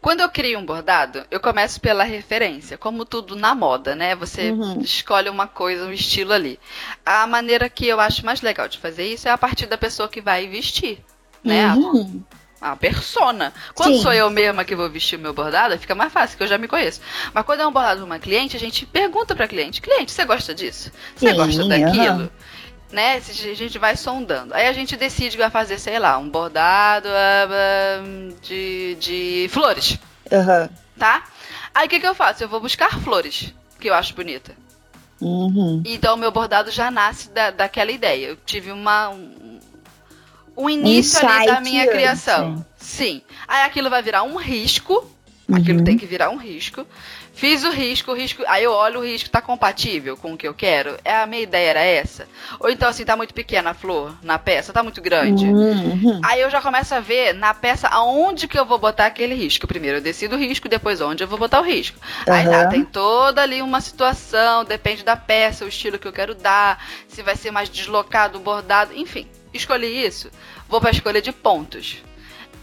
Quando eu crio um bordado, eu começo pela referência, como tudo na moda, né? Você uhum. escolhe uma coisa, um estilo ali. A maneira que eu acho mais legal de fazer isso é a partir da pessoa que vai vestir, né? Uhum. A, a persona. Quando Sim. sou eu mesma que vou vestir o meu bordado, fica mais fácil, que eu já me conheço. Mas quando é um bordado de uma cliente, a gente pergunta pra cliente: cliente, você gosta disso? Você gosta daquilo? Uhum né? A gente vai sondando. Aí a gente decide que vai fazer, sei lá, um bordado uh, de, de flores. Uhum. Tá? Aí o que, que eu faço? Eu vou buscar flores que eu acho bonita. Uhum. Então meu bordado já nasce da, daquela ideia. Eu tive uma, um, um início um ali da minha criação. Sim. Aí aquilo vai virar um risco. Uhum. Aquilo tem que virar um risco. Fiz o risco, o risco. Aí eu olho o risco, tá compatível com o que eu quero? É a minha ideia era essa? Ou então assim, tá muito pequena a flor na peça, tá muito grande. Uhum. Aí eu já começo a ver na peça aonde que eu vou botar aquele risco. Primeiro eu decido o risco, depois onde eu vou botar o risco. Uhum. Aí tá, tem toda ali uma situação, depende da peça, o estilo que eu quero dar, se vai ser mais deslocado, bordado, enfim. Escolhi isso. Vou pra escolha de pontos.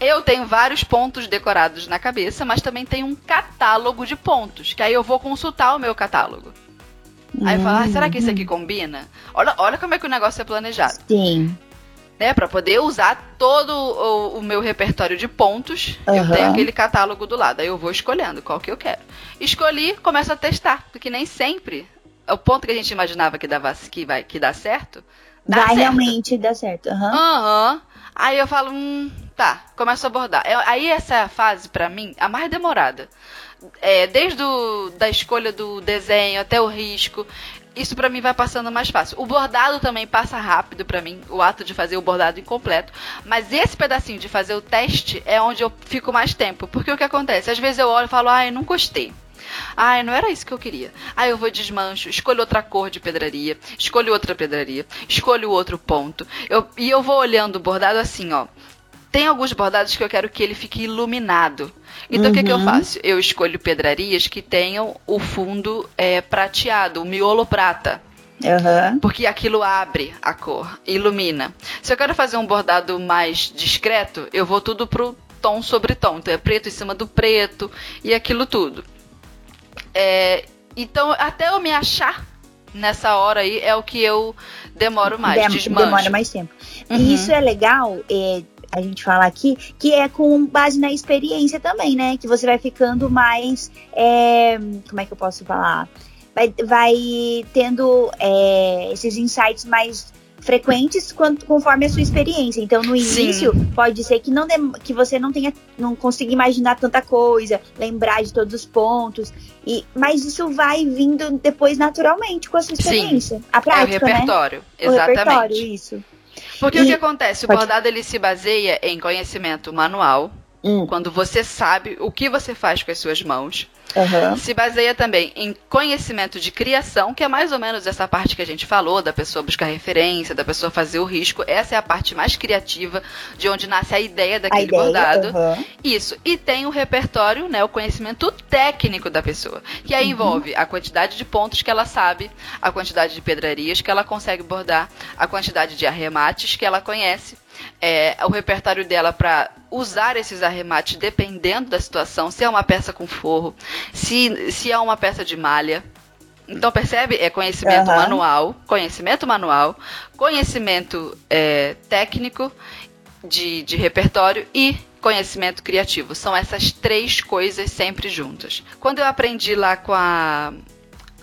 Eu tenho vários pontos decorados na cabeça, mas também tenho um catálogo de pontos, que aí eu vou consultar o meu catálogo. Aí eu falo, ah, será que isso aqui combina? Olha, olha como é que o negócio é planejado. Sim. Né, para poder usar todo o, o, meu repertório de pontos, uhum. eu tenho aquele catálogo do lado. Aí eu vou escolhendo qual que eu quero. Escolhi, começo a testar, porque nem sempre o ponto que a gente imaginava que dava que vai que dá certo, vai certo. realmente dar certo. Aham. Uhum. Uhum. Aí eu falo, hum, tá, começo a abordar. É, aí essa é a fase, para mim, a mais demorada. É, desde o, da escolha do desenho até o risco, isso para mim vai passando mais fácil. O bordado também passa rápido para mim, o ato de fazer o bordado incompleto. Mas esse pedacinho de fazer o teste é onde eu fico mais tempo. Porque o que acontece? Às vezes eu olho e falo, ai, não gostei. Ai, não era isso que eu queria. Aí eu vou desmancho, escolho outra cor de pedraria, escolho outra pedraria, escolho outro ponto. Eu, e eu vou olhando o bordado assim, ó. Tem alguns bordados que eu quero que ele fique iluminado. Então uhum. o que, que eu uhum. faço? Eu escolho pedrarias que tenham o fundo é, prateado, o miolo prata. Uhum. Porque aquilo abre a cor, ilumina. Se eu quero fazer um bordado mais discreto, eu vou tudo pro tom sobre tom. Então é preto em cima do preto e aquilo tudo. É, então, até eu me achar nessa hora aí é o que eu demoro mais. Dem demora mais tempo. Uhum. E isso é legal, é, a gente fala aqui, que é com base na experiência também, né? Que você vai ficando mais. É, como é que eu posso falar? Vai, vai tendo é, esses insights mais frequentes quanto, conforme a sua experiência. Então, no início, Sim. pode ser que, não que você não tenha, não consiga imaginar tanta coisa, lembrar de todos os pontos. E, mas isso vai vindo depois naturalmente com a sua experiência. Sim. A prática, é o repertório, né? exatamente. O repertório, isso. Porque e, o que acontece? O bordado ele se baseia em conhecimento manual, hum. quando você sabe o que você faz com as suas mãos. Uhum. Se baseia também em conhecimento de criação, que é mais ou menos essa parte que a gente falou, da pessoa buscar referência, da pessoa fazer o risco. Essa é a parte mais criativa, de onde nasce a ideia daquele a ideia, bordado. Uhum. Isso. E tem o repertório, né, o conhecimento técnico da pessoa, que aí uhum. envolve a quantidade de pontos que ela sabe, a quantidade de pedrarias que ela consegue bordar, a quantidade de arremates que ela conhece é, o repertório dela para usar esses arremates dependendo da situação, se é uma peça com forro, se, se é uma peça de malha. Então, percebe? É conhecimento uhum. manual, conhecimento manual, conhecimento é, técnico de, de repertório e conhecimento criativo. São essas três coisas sempre juntas. Quando eu aprendi lá com a.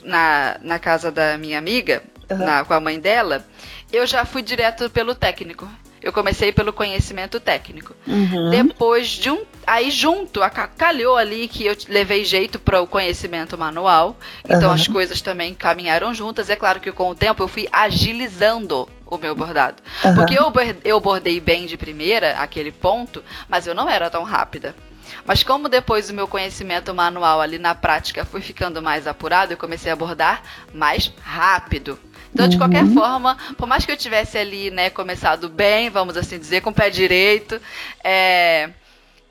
na, na casa da minha amiga, uhum. na, com a mãe dela, eu já fui direto pelo técnico. Eu comecei pelo conhecimento técnico. Uhum. Depois de um. Aí junto, calhou ali que eu levei jeito para o conhecimento manual. Então Uhum. as coisas também caminharam juntas. É claro que com o tempo eu fui agilizando o meu bordado. Uhum. Porque eu, eu bordei bem de primeira, aquele ponto, mas eu não era tão rápida. Mas como depois o meu conhecimento manual ali na prática foi ficando mais apurado, eu comecei a bordar mais rápido. Então, de qualquer forma, por mais que eu tivesse ali, né, começado bem, vamos assim dizer, com o pé direito, é,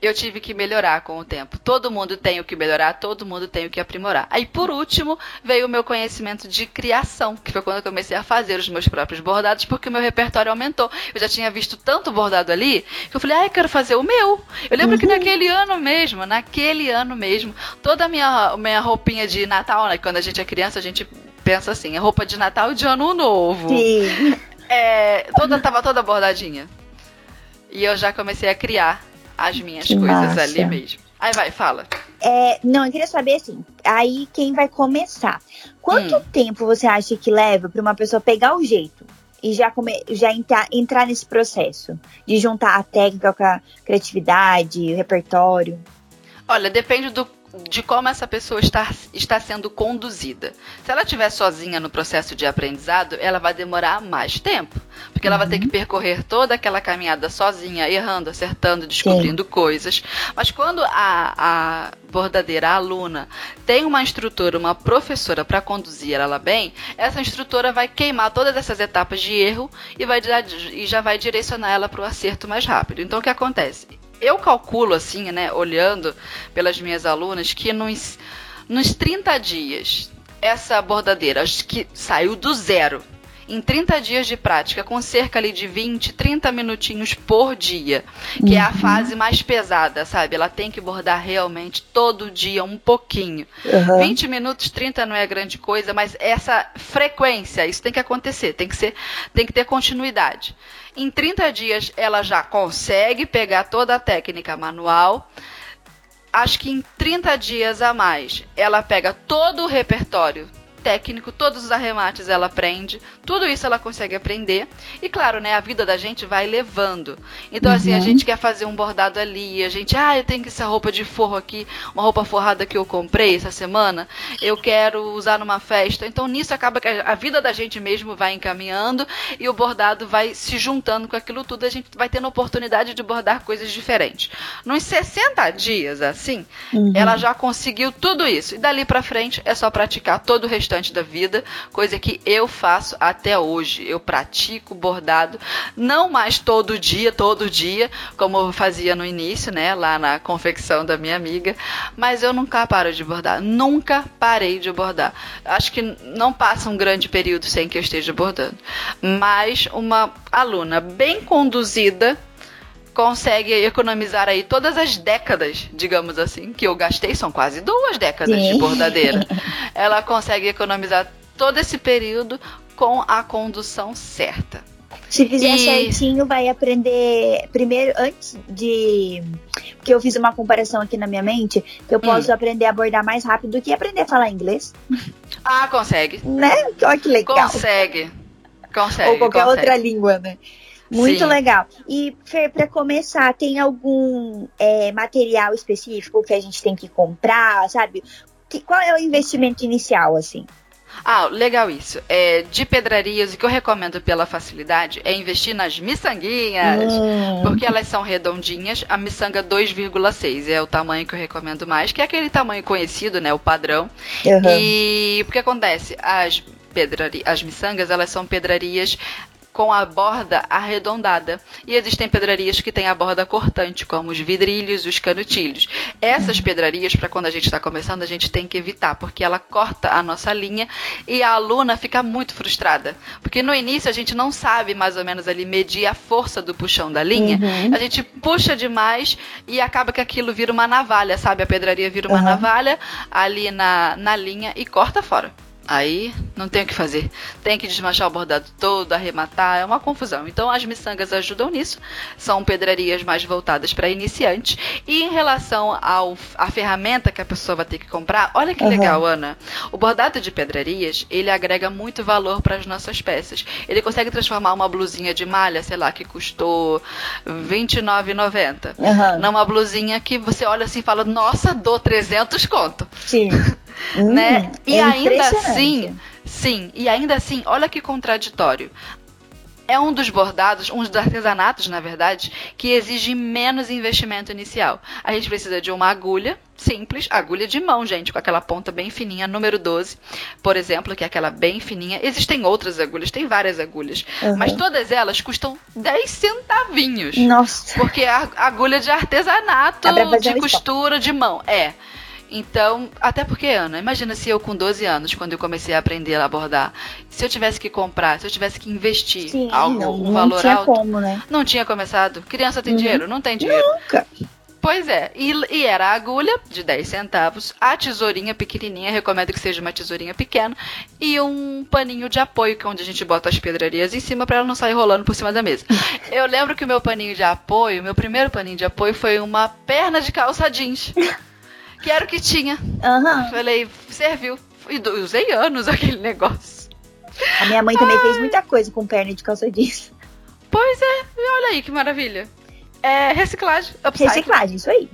eu tive que melhorar com o tempo. Todo mundo tem o que melhorar, todo mundo tem o que aprimorar. Aí, por último, veio o meu conhecimento de criação, que foi quando eu comecei a fazer os meus próprios bordados, porque o meu repertório aumentou. Eu já tinha visto tanto bordado ali, que eu falei, ah, eu quero fazer o meu. Eu lembro que naquele ano mesmo, naquele ano mesmo, toda a minha, minha roupinha de Natal, né, quando a gente é criança, a gente pensa assim, é roupa de Natal e de Ano Novo. Sim. É, toda, tava toda bordadinha. E eu já comecei a criar as minhas Que coisas massa. ali mesmo. Aí vai, fala. É, não, eu queria saber assim, aí quem vai começar? Quanto Hum. tempo você acha que leva para uma pessoa pegar o jeito e já, come, já entrar, entrar nesse processo de juntar a técnica com a criatividade, o repertório? Olha, depende do, de como essa pessoa está, está sendo conduzida. Se ela estiver sozinha no processo de aprendizado, ela vai demorar mais tempo. Porque ela vai ter que percorrer toda aquela caminhada sozinha, errando, acertando, descobrindo coisas. Mas quando a, a bordadeira, a aluna, tem uma instrutora, uma professora para conduzir ela bem, essa instrutora vai queimar todas essas etapas de erro e, vai, e já vai direcionar ela para o acerto mais rápido. Então, o que acontece? Eu calculo, assim, né, olhando pelas minhas alunas, que nos, nos 30 dias, essa bordadeira acho que saiu do zero. Em 30 dias de prática, com cerca ali de 20, 30 minutinhos por dia, que é a fase mais pesada, sabe? Ela tem que bordar realmente todo dia um pouquinho. Uhum. 20 minutos, 30 não é grande coisa, mas essa frequência, isso tem que acontecer, tem que ser, tem que ter continuidade. Em 30 dias ela já consegue pegar toda a técnica manual. Acho que em 30 dias a mais ela pega todo o repertório técnico, todos os arremates ela aprende, tudo isso ela consegue aprender. E claro, né, a vida da gente vai levando. Então, assim, a Uhum. gente quer fazer um bordado ali, a gente, ah, eu tenho que essa roupa de forro aqui, uma roupa forrada que eu comprei essa semana, eu quero usar numa festa. Então, nisso acaba que a vida da gente mesmo vai encaminhando e o bordado vai se juntando com aquilo tudo, a gente vai tendo oportunidade de bordar coisas diferentes. Nos 60 dias, assim, Uhum. ela já conseguiu tudo isso. E dali pra frente é só praticar todo o restante da vida, coisa que eu faço até hoje. Eu pratico bordado, não mais todo dia, todo dia, como eu fazia no início, né, lá na confecção da minha amiga, mas eu nunca paro de bordar, nunca parei de bordar. Acho que não passa um grande período sem que eu esteja bordando. Mas uma aluna bem conduzida consegue economizar aí todas as décadas, digamos assim, que eu gastei, são quase duas décadas Sim. de bordadeira. Ela consegue economizar todo esse período com a condução certa. Se fizer E- certinho, vai aprender primeiro, antes de. Porque eu fiz uma comparação aqui na minha mente, que eu posso aprender a abordar mais rápido do que aprender a falar inglês. Ah, consegue. Né? Olha que legal. Consegue. Consegue. Ou qualquer consegue. outra língua, né? Muito Sim. legal. E, Fer, pra começar, tem algum é, material específico que a gente tem que comprar, sabe? Que- qual é o investimento inicial, assim? Ah, legal isso. É, de pedrarias, o que eu recomendo pela facilidade é investir nas miçanguinhas. Hum, Porque elas são redondinhas, a miçanga 2,6 é o tamanho que eu recomendo mais, que é aquele tamanho conhecido, né, o padrão. uhum. E o que acontece? As pedrari as miçangas, elas são pedrarias com a borda arredondada. E existem pedrarias que têm a borda cortante, como os vidrilhos e os canutilhos. Essas pedrarias, para quando a gente está começando, a gente tem que evitar, porque ela corta a nossa linha e a aluna fica muito frustrada. Porque no início a gente não sabe mais ou menos ali medir a força do puxão da linha. Uhum. A gente puxa demais e acaba que aquilo vira uma navalha, sabe? A pedraria vira uma Uhum. navalha ali na, na linha e corta fora. Aí não tem o que fazer. Tem que desmanchar o bordado todo, arrematar, é uma confusão. Então as miçangas ajudam nisso. São pedrarias mais voltadas para iniciantes. E em relação ao a ferramenta que a pessoa vai ter que comprar, olha que uhum. legal, Ana. O bordado de pedrarias, ele agrega muito valor para as nossas peças. Ele consegue transformar uma blusinha de malha, sei lá, que custou R$29,90, uhum. numa blusinha que você olha assim e fala, nossa, dou 300 conto. Sim. né? Hum, e é ainda assim, sim, e ainda assim, olha que contraditório. É um dos bordados, um dos artesanatos, na verdade, que exige menos investimento inicial. A gente precisa de uma agulha simples, agulha de mão, gente, com aquela ponta bem fininha, número 12, por exemplo, que é aquela bem fininha. Existem outras agulhas, tem várias agulhas, uhum. mas todas elas custam 10 centavinhos. Nossa. Porque é agulha de artesanato, de costura de mão. É. Então, até porque, Ana, imagina se eu com 12 anos, quando eu comecei a aprender a bordar, se eu tivesse que comprar, se eu tivesse que investir Sim, algo, não, um valor não alto. Como, né? Não tinha começado. Criança tem uhum. dinheiro? Não tem dinheiro. Nunca. Pois é, e, e, era a agulha de 10 centavos, a tesourinha pequenininha, recomendo que seja uma tesourinha pequena, e um paninho de apoio, que é onde a gente bota as pedrarias em cima para ela não sair rolando por cima da mesa. Eu lembro que o meu paninho de apoio, meu primeiro paninho de apoio foi uma perna de calça jeans. Que era o que tinha. Uhum. Falei, serviu. E usei anos aquele negócio. A minha mãe também Ai. fez muita coisa com perna de calça jeans. Pois é, e olha aí que maravilha. É reciclagem. Upcycle. Reciclagem, isso aí.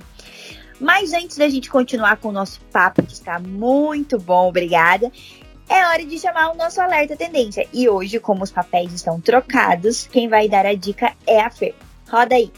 Mas antes da gente continuar com o nosso papo, que está muito bom, obrigada, é hora de chamar o nosso alerta tendência. E hoje, como os papéis estão trocados, quem vai dar a dica é a Fer. Roda aí.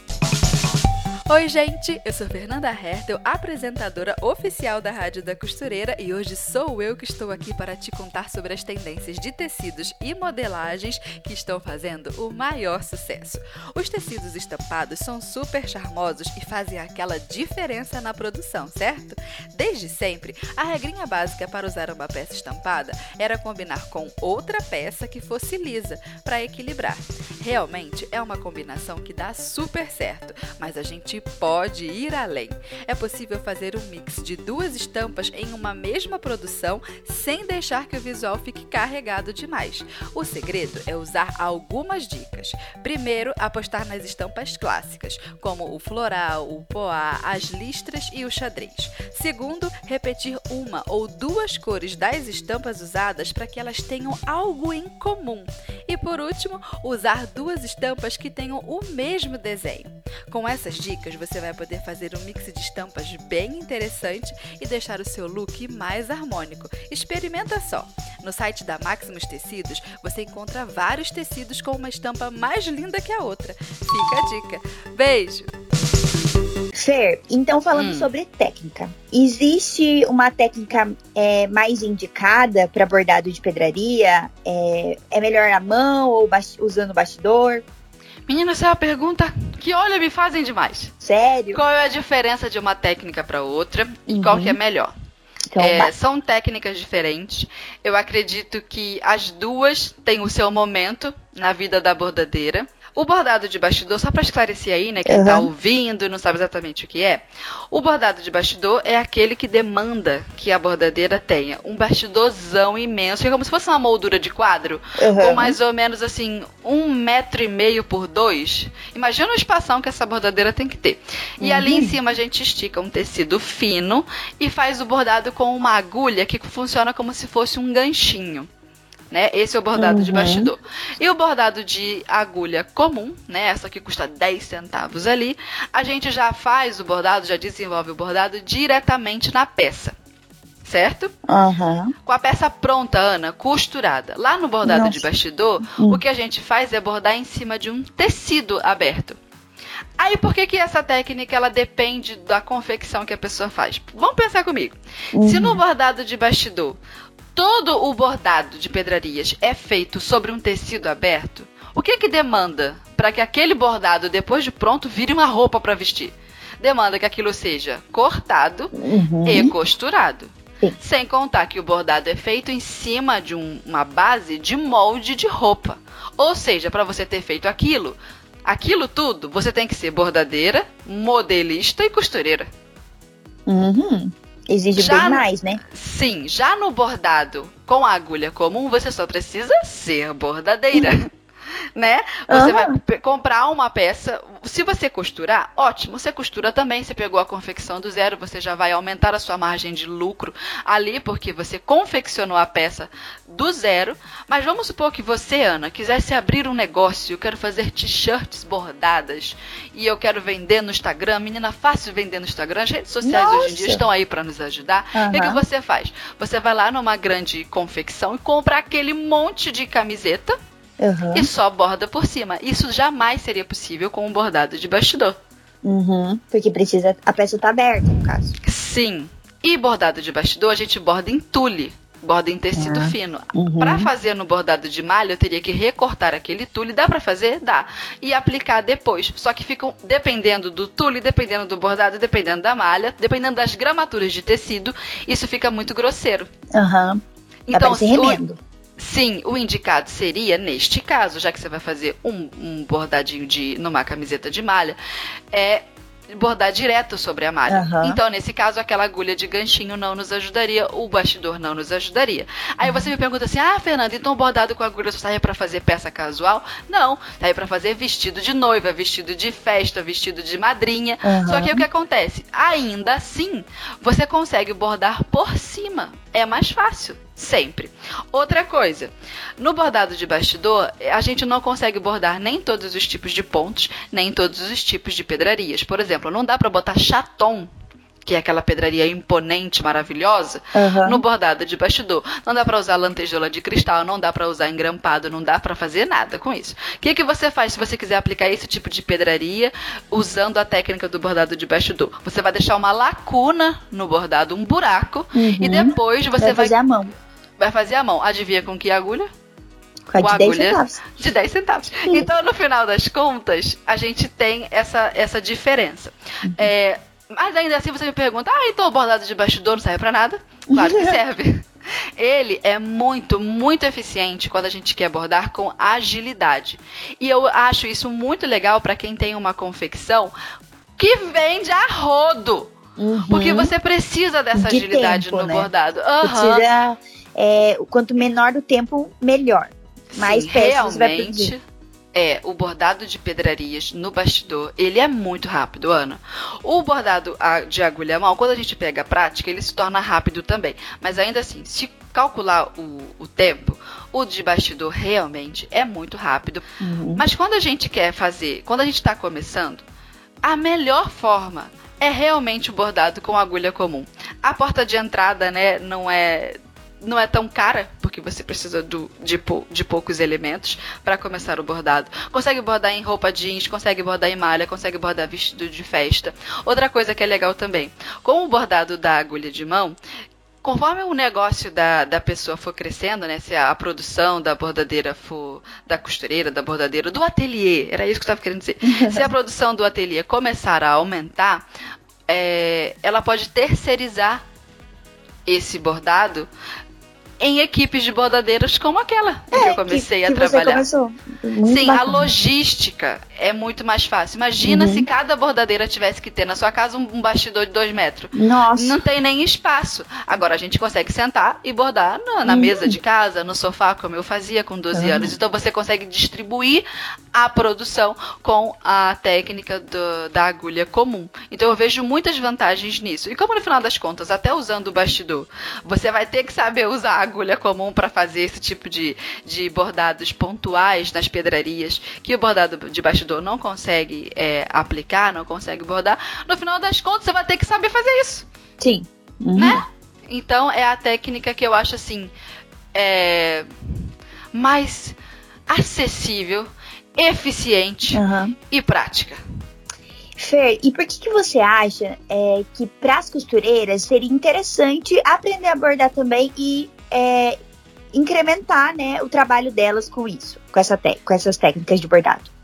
Oi, gente! Eu sou Fernanda Hertel, apresentadora oficial da Rádio da Costureira, e hoje sou eu que estou aqui para te contar sobre as tendências de tecidos e modelagens que estão fazendo o maior sucesso. Os tecidos estampados são super charmosos e fazem aquela diferença na produção, certo? Desde sempre, a regrinha básica para usar uma peça estampada era combinar com outra peça que fosse lisa, para equilibrar. Realmente é uma combinação que dá super certo, mas a gente gente pode ir além. É possível fazer um mix de duas estampas em uma mesma produção sem deixar que o visual fique carregado demais. O segredo é usar algumas dicas. Primeiro, apostar nas estampas clássicas, como o floral, o poá, as listras e o xadrez. Segundo, repetir uma ou duas cores das estampas usadas para que elas tenham algo em comum. E por último, usar duas estampas que tenham o mesmo desenho. Com essas dicas, dicas, você vai poder fazer um mix de estampas bem interessante e deixar o seu look mais harmônico. Experimenta só! No site da Maximus Tecidos, você encontra vários tecidos com uma estampa mais linda que a outra. Fica a dica. Beijo! Fer, então falando hum. sobre técnica, existe uma técnica é, mais indicada para bordado de pedraria? É, é melhor na mão ou usando bastidor? Menina, essa é uma pergunta que, olha, me fazem demais. Sério? Qual é a diferença de uma técnica para outra e uhum. qual que é melhor? Então, é, são técnicas diferentes. Eu acredito que as duas têm o seu momento na vida da bordadeira. O bordado de bastidor, só para esclarecer aí, né, quem uhum. tá ouvindo não sabe exatamente o que é. O bordado de bastidor é aquele que demanda que a bordadeira tenha um bastidorzão imenso, que é como se fosse uma moldura de quadro, uhum. com mais ou menos assim, um metro e meio por dois. Imagina o espação que essa bordadeira tem que ter. E uhum. ali em cima a gente estica um tecido fino e faz o bordado com uma agulha que funciona como se fosse um ganchinho né? Esse é o bordado uhum. de bastidor. E o bordado de agulha comum, né? Essa que custa 10 centavos ali, a gente já faz o bordado, já desenvolve o bordado diretamente na peça. Certo? Uhum. Com a peça pronta, Ana, costurada. Lá no bordado Nossa. de bastidor, uhum. o que a gente faz é bordar em cima de um tecido aberto. Aí por que, que essa técnica ela depende da confecção que a pessoa faz? Vamos pensar comigo. Uhum. Se no bordado de bastidor todo o bordado de pedrarias é feito sobre um tecido aberto, o que que demanda para que aquele bordado, depois de pronto, vire uma roupa para vestir? Demanda que aquilo seja cortado uhum. e costurado. Sim. Sem contar que o bordado é feito em cima de um, uma base de molde de roupa. Ou seja, para você ter feito aquilo, aquilo tudo, você tem que ser bordadeira, modelista e costureira. Uhum. Exige Já- bem mais, né? Sim, já no bordado com a agulha comum, você só precisa ser bordadeira. Né? Você Aham. vai comprar uma peça. Se você costurar, ótimo. Você costura também. Você pegou a confecção do zero, você já vai aumentar a sua margem de lucro ali, porque você confeccionou a peça do zero. Mas vamos supor que você, Ana, quisesse abrir um negócio. Eu quero fazer t-shirts bordadas e eu quero vender no Instagram. Menina, fácil vender no Instagram. As redes sociais hoje em dia Nossa. estão aí para nos ajudar. O que, que você faz? Você vai lá numa grande confecção e compra aquele monte de camiseta Aham. e só borda por cima. Isso jamais seria possível com um bordado de bastidor. Uhum. Porque precisa. A peça tá aberta, no caso. Sim. E bordado de bastidor a gente borda em tule, borda em tecido Ah. fino. Uhum. Pra fazer no bordado de malha, eu teria que recortar aquele tule. Dá pra fazer? Dá. E aplicar depois. Só que ficam dependendo do tule, dependendo do bordado, dependendo da malha, dependendo das gramaturas de tecido, isso fica muito grosseiro. Aham. Tá Então, o- remendo. Sim, o indicado seria, neste caso, já que você vai fazer um, um bordadinho de numa camiseta de malha, é bordar direto sobre a malha. Aham. Então, nesse caso, aquela agulha de ganchinho não nos ajudaria, o bastidor não nos ajudaria. Aí você me pergunta assim: "Ah, Fernanda, então bordado com agulha só sai para fazer peça casual?" Não, sai para fazer vestido de noiva, vestido de festa, vestido de madrinha. Aham. Só que aí o que acontece? Ainda assim, você consegue bordar por cima. É mais fácil, sempre. Outra coisa, no bordado de bastidor, a gente não consegue bordar nem todos os tipos de pontos, nem todos os tipos de pedrarias. Por exemplo, não dá para botar chaton, que é aquela pedraria imponente, maravilhosa, Aham. no bordado de bastidor. Não dá pra usar lantejola de cristal, não dá pra usar engrampado, não dá pra fazer nada com isso. O que, que você faz se você quiser aplicar esse tipo de pedraria usando a técnica do bordado de bastidor? Você vai deixar uma lacuna no bordado, um buraco, e Uhum. depois você Vai vai, fazer a mão. Vai fazer a mão. Adivinha com que agulha? Com a de 10 agulha. centavos. de 10 centavos. Então, no final das contas, a gente tem essa, essa diferença. É, mas ainda assim você me pergunta, ah, então o bordado de bastidor não serve pra nada? Claro que serve. Ele é muito, muito eficiente quando a gente quer bordar com agilidade. E eu acho isso muito legal para quem tem uma confecção que vende a rodo. Uhum. Porque você precisa dessa De agilidade tempo, no né? bordado. Aham. Precisa. É, quanto menor o tempo, melhor. Mais Sim, peças vai produzir. é o bordado de pedrarias no bastidor. Ele é muito rápido, Ana. O bordado de agulha mão, quando a gente pega a prática, ele se torna rápido também. Mas ainda assim, se calcular o, o tempo, o de bastidor realmente é muito rápido. Uhum. Mas quando a gente quer fazer, quando a gente está começando, a melhor forma é realmente o bordado com agulha comum. A porta de entrada, né, não é não é tão cara, porque você precisa do, de, de poucos elementos para começar o bordado. Consegue bordar em roupa jeans, consegue bordar em malha, consegue bordar vestido de festa. Outra coisa que é legal também, com o bordado da agulha de mão, conforme o negócio da, da pessoa for crescendo, né? Se a, a produção da bordadeira for da costureira, da bordadeira, do ateliê, era isso que eu estava querendo dizer. Se a produção do ateliê começar a aumentar, é, ela pode terceirizar esse bordado em equipes de bordadeiras como aquela em que eu comecei É, que, a que trabalhar. Sim, a bacana. logística é muito mais fácil. Imagina Uhum. se cada bordadeira tivesse que ter na sua casa um, um bastidor de dois metros. Nossa. Não tem nem espaço. Agora a gente consegue sentar e bordar na, na Hum. mesa de casa, no sofá, como eu fazia com 12 Ah. anos. Então você consegue distribuir a produção com a técnica do- da agulha comum. Então eu vejo muitas vantagens nisso. E como no final das contas, até usando o bastidor, você vai ter que saber usar a agulha comum para fazer esse tipo de, de bordados pontuais nas pedrarias, que o bordado de bastidor não consegue é, aplicar, não consegue bordar. No final das contas, você vai ter que saber fazer isso Sim. Uhum. né? Então é a técnica que eu acho assim é, mais acessível, eficiente Aham. e prática. Fer, e por que, que você acha é, que para as costureiras seria interessante aprender a bordar também e é, incrementar né, o trabalho delas com isso, com, essa com essas técnicas de bordado?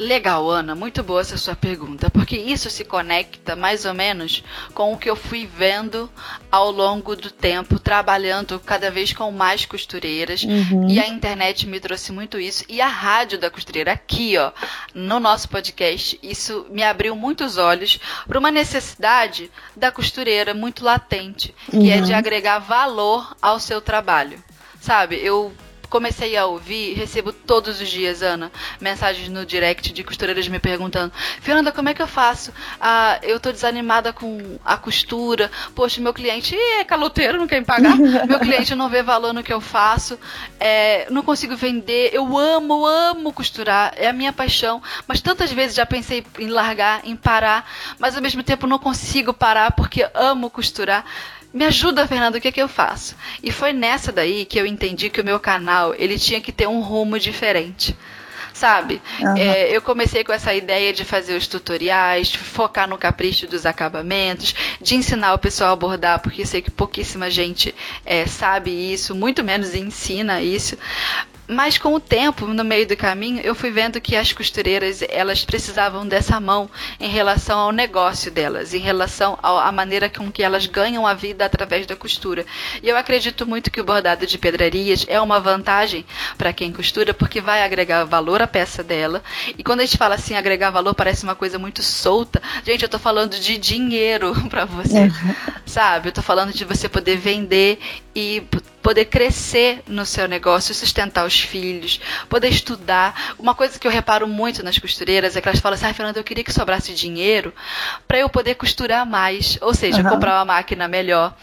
Legal, Ana, muito boa essa sua pergunta, porque isso se conecta mais ou menos com o que eu fui vendo ao longo do tempo, trabalhando cada vez com mais costureiras, uhum. e a internet me trouxe muito isso, e a rádio da costureira aqui, ó, no nosso podcast, isso me abriu muitos olhos para uma necessidade da costureira muito latente, que uhum. é de uhum. agregar valor ao seu trabalho. Sabe, eu comecei a ouvir, recebo todos os dias, Ana, mensagens no direct de costureiras me perguntando: Fernanda, como é que eu faço? Ah, eu tô desanimada com a costura. Poxa, meu cliente é caloteiro, não quer me pagar. meu cliente não vê valor no que eu faço. É, não consigo vender. Eu amo, amo costurar. É a minha paixão. Mas tantas vezes já pensei em largar, em parar. Mas ao mesmo tempo não consigo parar porque amo costurar. Me ajuda, Fernando, o que, é que eu faço? E foi nessa daí que eu entendi que o meu canal ele tinha que ter um rumo diferente sabe? Uhum. É, eu comecei com essa ideia de fazer os tutoriais, focar no capricho dos acabamentos, de ensinar o pessoal a bordar, porque sei que pouquíssima gente é, sabe isso, muito menos ensina isso. Mas com o tempo, no meio do caminho, eu fui vendo que as costureiras elas precisavam dessa mão em relação ao negócio delas, em relação à maneira com que elas ganham a vida através da costura. E eu acredito muito que o bordado de pedrarias é uma vantagem para quem costura, porque vai agregar valor à peça dela. E quando a gente fala assim, agregar valor parece uma coisa muito solta. Gente, eu estou falando de dinheiro para você, uhum. sabe? Eu estou falando de você poder vender e poder crescer no seu negócio, sustentar os filhos, poder estudar. Uma coisa que eu reparo muito nas costureiras é que elas falam assim: ah, Fernanda, eu queria que sobrasse dinheiro para eu poder costurar mais, ou seja, uhum. comprar uma máquina melhor,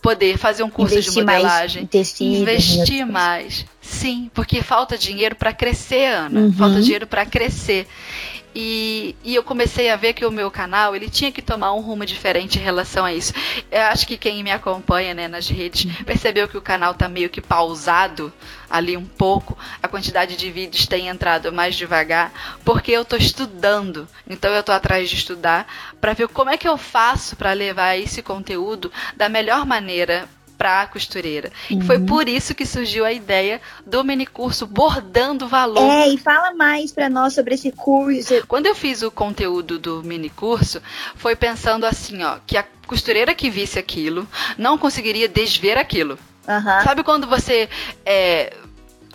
poder fazer um curso investir de modelagem, mais tecido, investir mais. Sim, porque falta dinheiro para crescer, Ana. Uhum. Falta dinheiro para crescer. E, e, eu comecei a ver que o meu canal ele tinha que tomar um rumo diferente em relação a isso. Eu acho que quem me acompanha né, nas redes percebeu que o canal está meio que pausado ali um pouco. A quantidade de vídeos tem entrado mais devagar porque eu estou estudando. Então eu estou atrás de estudar para ver como é que eu faço para levar esse conteúdo da melhor maneira para a costureira. Uhum. E foi por isso que surgiu a ideia do mini curso Bordando Valor. É, e fala mais para nós sobre esse curso. Quando eu fiz o conteúdo do mini curso, foi pensando assim, ó, que a costureira que visse aquilo não conseguiria desver aquilo. Uhum. Sabe quando você é,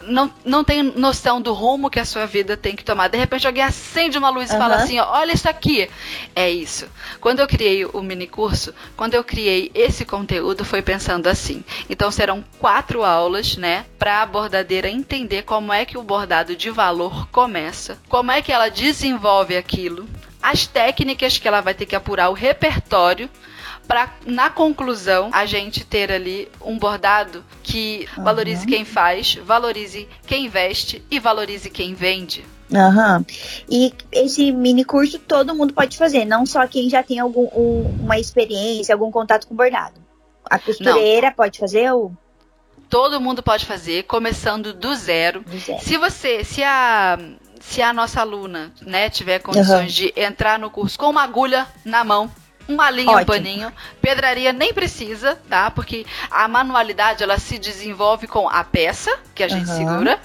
não, não tem noção do rumo que a sua vida tem que tomar. De repente alguém acende uma luz uhum. e fala assim, ó, olha isso aqui. É isso. Quando eu criei o mini curso, quando eu criei esse conteúdo, foi pensando assim. Então serão quatro aulas, né, para a bordadeira entender como é que o bordado de valor começa, como é que ela desenvolve aquilo, as técnicas que ela vai ter que apurar, o repertório para na conclusão a gente ter ali um bordado que uhum. valorize quem faz, valorize quem veste e valorize quem vende. Aham. E esse mini curso todo mundo pode fazer, não só quem já tem algum, um, uma experiência, algum contato com bordado. A costureira não. pode fazer ou todo mundo pode fazer, começando do zero. do zero. Se você, se a se a nossa aluna, né, tiver condições uhum. de entrar no curso com uma agulha na mão, uma linha, Ótimo. um paninho. Pedraria nem precisa, tá? Porque a manualidade ela se desenvolve com a peça que a gente uhum. segura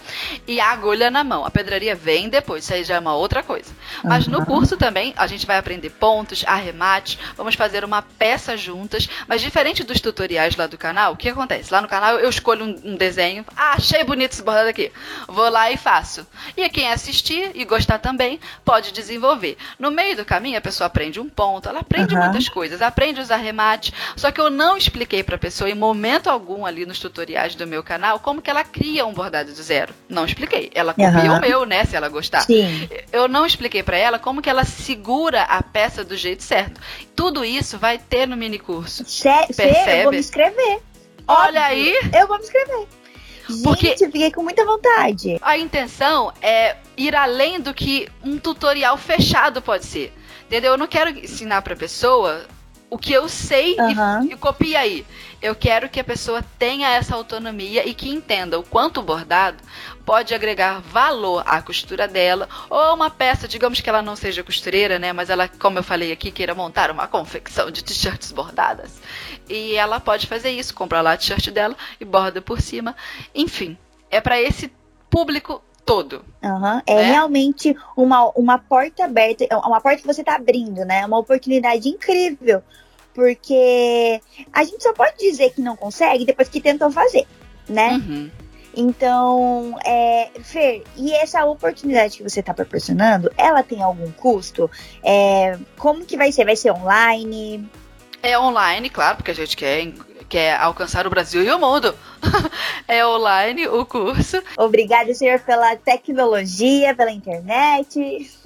e a agulha na mão. A pedraria vem depois, isso aí já é uma outra coisa. Mas uhum. no curso também a gente vai aprender pontos, arremates, vamos fazer uma peça juntas. Mas diferente dos tutoriais lá do canal, o que acontece? Lá no canal eu escolho um, um desenho, ah, achei bonito esse bordado aqui, vou lá e faço. E quem assistir e gostar também pode desenvolver. No meio do caminho a pessoa aprende um ponto, ela aprende uhum muitas coisas, aprende os arremates. Só que eu não expliquei para a pessoa em momento algum ali nos tutoriais do meu canal como que ela cria um bordado do zero. Não expliquei. Ela copia uhum. o meu, né, se ela gostar. Sim. Eu não expliquei para ela como que ela segura a peça do jeito certo. Tudo isso vai ter no mini curso. Sé Percebe? eu vou me inscrever. Olha Óbvio. aí. Eu vou me inscrever. Porque Gente, eu fiquei com muita vontade. A intenção é ir além do que um tutorial fechado pode ser. Entendeu? Eu não quero ensinar pra pessoa o que eu sei uhum. e, e copia aí. Eu quero que a pessoa tenha essa autonomia e que entenda o quanto o bordado pode agregar valor à costura dela ou uma peça, digamos que ela não seja costureira, né, mas ela, como eu falei aqui, queira montar uma confecção de t-shirts bordadas. E ela pode fazer isso, comprar lá a t-shirt dela e borda por cima. Enfim, é para esse público todo. Uhum. É, é, realmente uma, uma porta aberta, é uma porta que você está abrindo, né? Uma oportunidade incrível. Porque a gente só pode dizer que não consegue depois que tentou fazer, né? Uhum. Então, é, Fer, e essa oportunidade que você está proporcionando, ela tem algum custo? É, como que vai ser? Vai ser online? É online, claro, porque a gente quer quer alcançar o Brasil e o mundo. é online o curso. Obrigada, senhor, pela tecnologia, pela internet.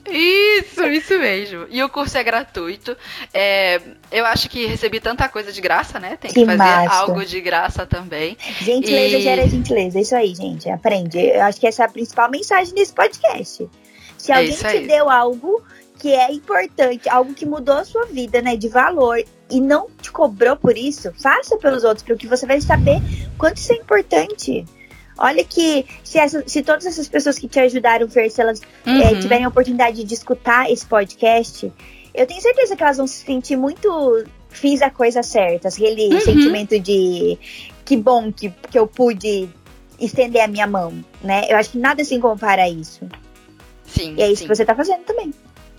Isso, isso mesmo. E o curso é gratuito. É, eu acho que recebi tanta coisa de graça, né? Tem que, que fazer massa. algo de graça também. Gentileza e... gera gentileza. É isso aí, gente. Aprende. Eu acho que essa é a principal mensagem desse podcast. Se é alguém te deu algo que é importante, algo que mudou a sua vida, né, de valor, e não te cobrou por isso, faça pelos outros, porque você vai saber quanto isso é importante. Olha que se, essa, se todas essas pessoas que te ajudaram, Fer, se elas é, uhum. é, tiverem a oportunidade de escutar esse podcast, eu tenho certeza que elas vão se sentir muito. Fiz a coisa certa, aquele uhum. sentimento de que bom que, que eu pude estender a minha mão, né? Eu acho que nada se compara a isso. Sim. E é isso sim. que você tá fazendo também.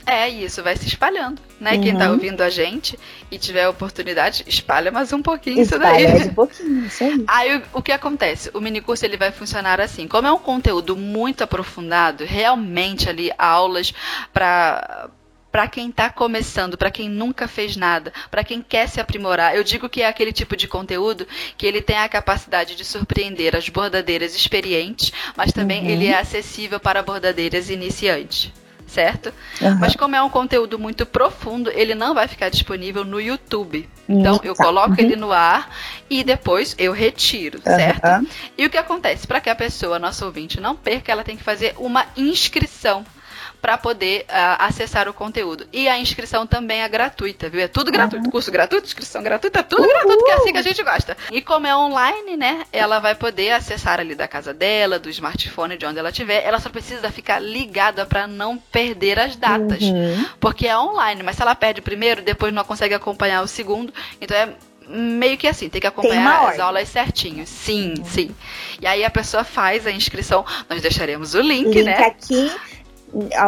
É, isso vai se espalhando, né? Uhum. Quem tá uhum. ouvindo a gente e tiver a oportunidade, espalha mais um pouquinho espalha isso daí. Mais um pouquinho, isso aí. Aí o, o que acontece? O minicurso ele vai funcionar assim. Como é um conteúdo muito aprofundado, realmente ali aulas para para quem está começando, para quem nunca fez nada, para quem quer se aprimorar. Eu digo que é aquele tipo de conteúdo que ele tem a capacidade de surpreender as bordadeiras experientes, mas também uhum. ele é acessível para bordadeiras iniciantes certo? Uhum. Mas como é um conteúdo muito profundo, ele não vai ficar disponível no YouTube. Então eu coloco uhum. ele no ar e depois eu retiro, certo? Uhum. E o que acontece? Para que a pessoa, nosso ouvinte, não perca, ela tem que fazer uma inscrição para poder uh, acessar o conteúdo. E a inscrição também é gratuita, viu? É tudo gratuito. Uhum. Curso gratuito, inscrição gratuita, tudo Uhul. gratuito, que é assim que a gente gosta. E como é online, né? Ela vai poder acessar ali da casa dela, do smartphone, de onde ela estiver. Ela só precisa ficar ligada para não perder as datas. Uhum. Porque é online, mas se ela perde o primeiro, depois não consegue acompanhar o segundo. Então é meio que assim, tem que acompanhar tem as aulas certinho. Sim, uhum. sim. E aí a pessoa faz a inscrição. Nós deixaremos o link, link né? aqui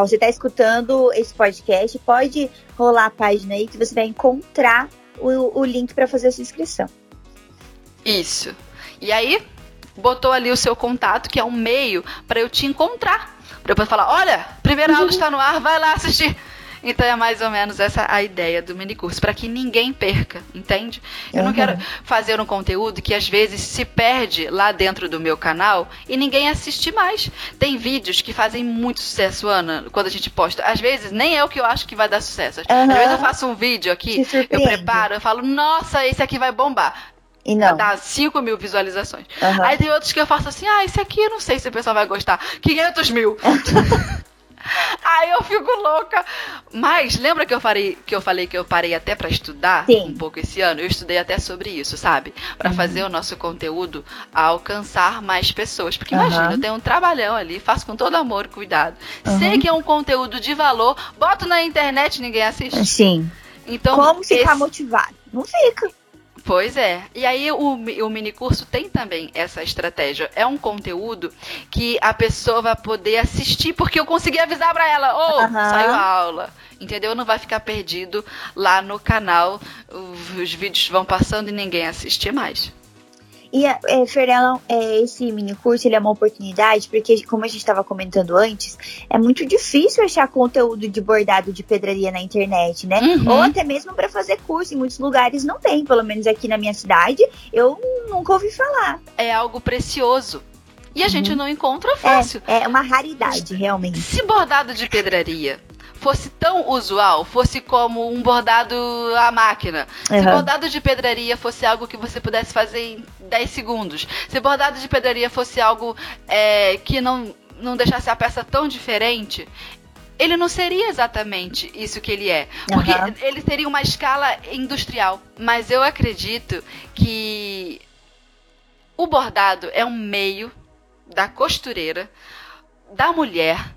você está escutando esse podcast, pode rolar a página aí que você vai encontrar o, o link para fazer a sua inscrição. Isso. E aí, botou ali o seu contato, que é um meio para eu te encontrar. Para eu poder falar: olha, primeira aula uhum. está no ar, vai lá assistir. Então é mais ou menos essa a ideia do minicurso, para que ninguém perca, entende? Eu uhum. não quero fazer um conteúdo que às vezes se perde lá dentro do meu canal e ninguém assiste mais. Tem vídeos que fazem muito sucesso, Ana, quando a gente posta. Às vezes nem é o que eu acho que vai dar sucesso. Uhum. Às vezes eu faço um vídeo aqui, eu preparo, eu falo, nossa, esse aqui vai bombar. E não. Dá 5 mil visualizações. Uhum. Aí tem outros que eu faço assim, ah, esse aqui eu não sei se o pessoal vai gostar. 500 mil. Aí eu fico louca. Mas lembra que eu falei que eu falei que eu parei até para estudar Sim. um pouco esse ano? Eu estudei até sobre isso, sabe? Para uhum. fazer o nosso conteúdo alcançar mais pessoas. Porque uhum. imagina, eu tenho um trabalhão ali, faço com todo amor e cuidado. Uhum. Sei que é um conteúdo de valor, boto na internet ninguém assiste. Sim. Então, como ficar esse... motivado? Não fica. Pois é. E aí o, o minicurso tem também essa estratégia. É um conteúdo que a pessoa vai poder assistir, porque eu consegui avisar para ela, ô, oh, uhum. saiu a aula. Entendeu? Não vai ficar perdido lá no canal. Os vídeos vão passando e ninguém assiste mais. E, é, Fernanda, é, esse mini curso ele é uma oportunidade, porque, como a gente estava comentando antes, é muito difícil achar conteúdo de bordado de pedraria na internet, né? Uhum. Ou até mesmo para fazer curso. Em muitos lugares não tem, pelo menos aqui na minha cidade, eu nunca ouvi falar. É algo precioso. E a uhum. gente não encontra fácil. É, é uma raridade, realmente. Se bordado de pedraria fosse tão usual, fosse como um bordado à máquina. Uhum. Se bordado de pedraria fosse algo que você pudesse fazer em 10 segundos. Se bordado de pedraria fosse algo é, que não, não deixasse a peça tão diferente, ele não seria exatamente isso que ele é. Porque uhum. ele teria uma escala industrial. Mas eu acredito que o bordado é um meio da costureira, da mulher,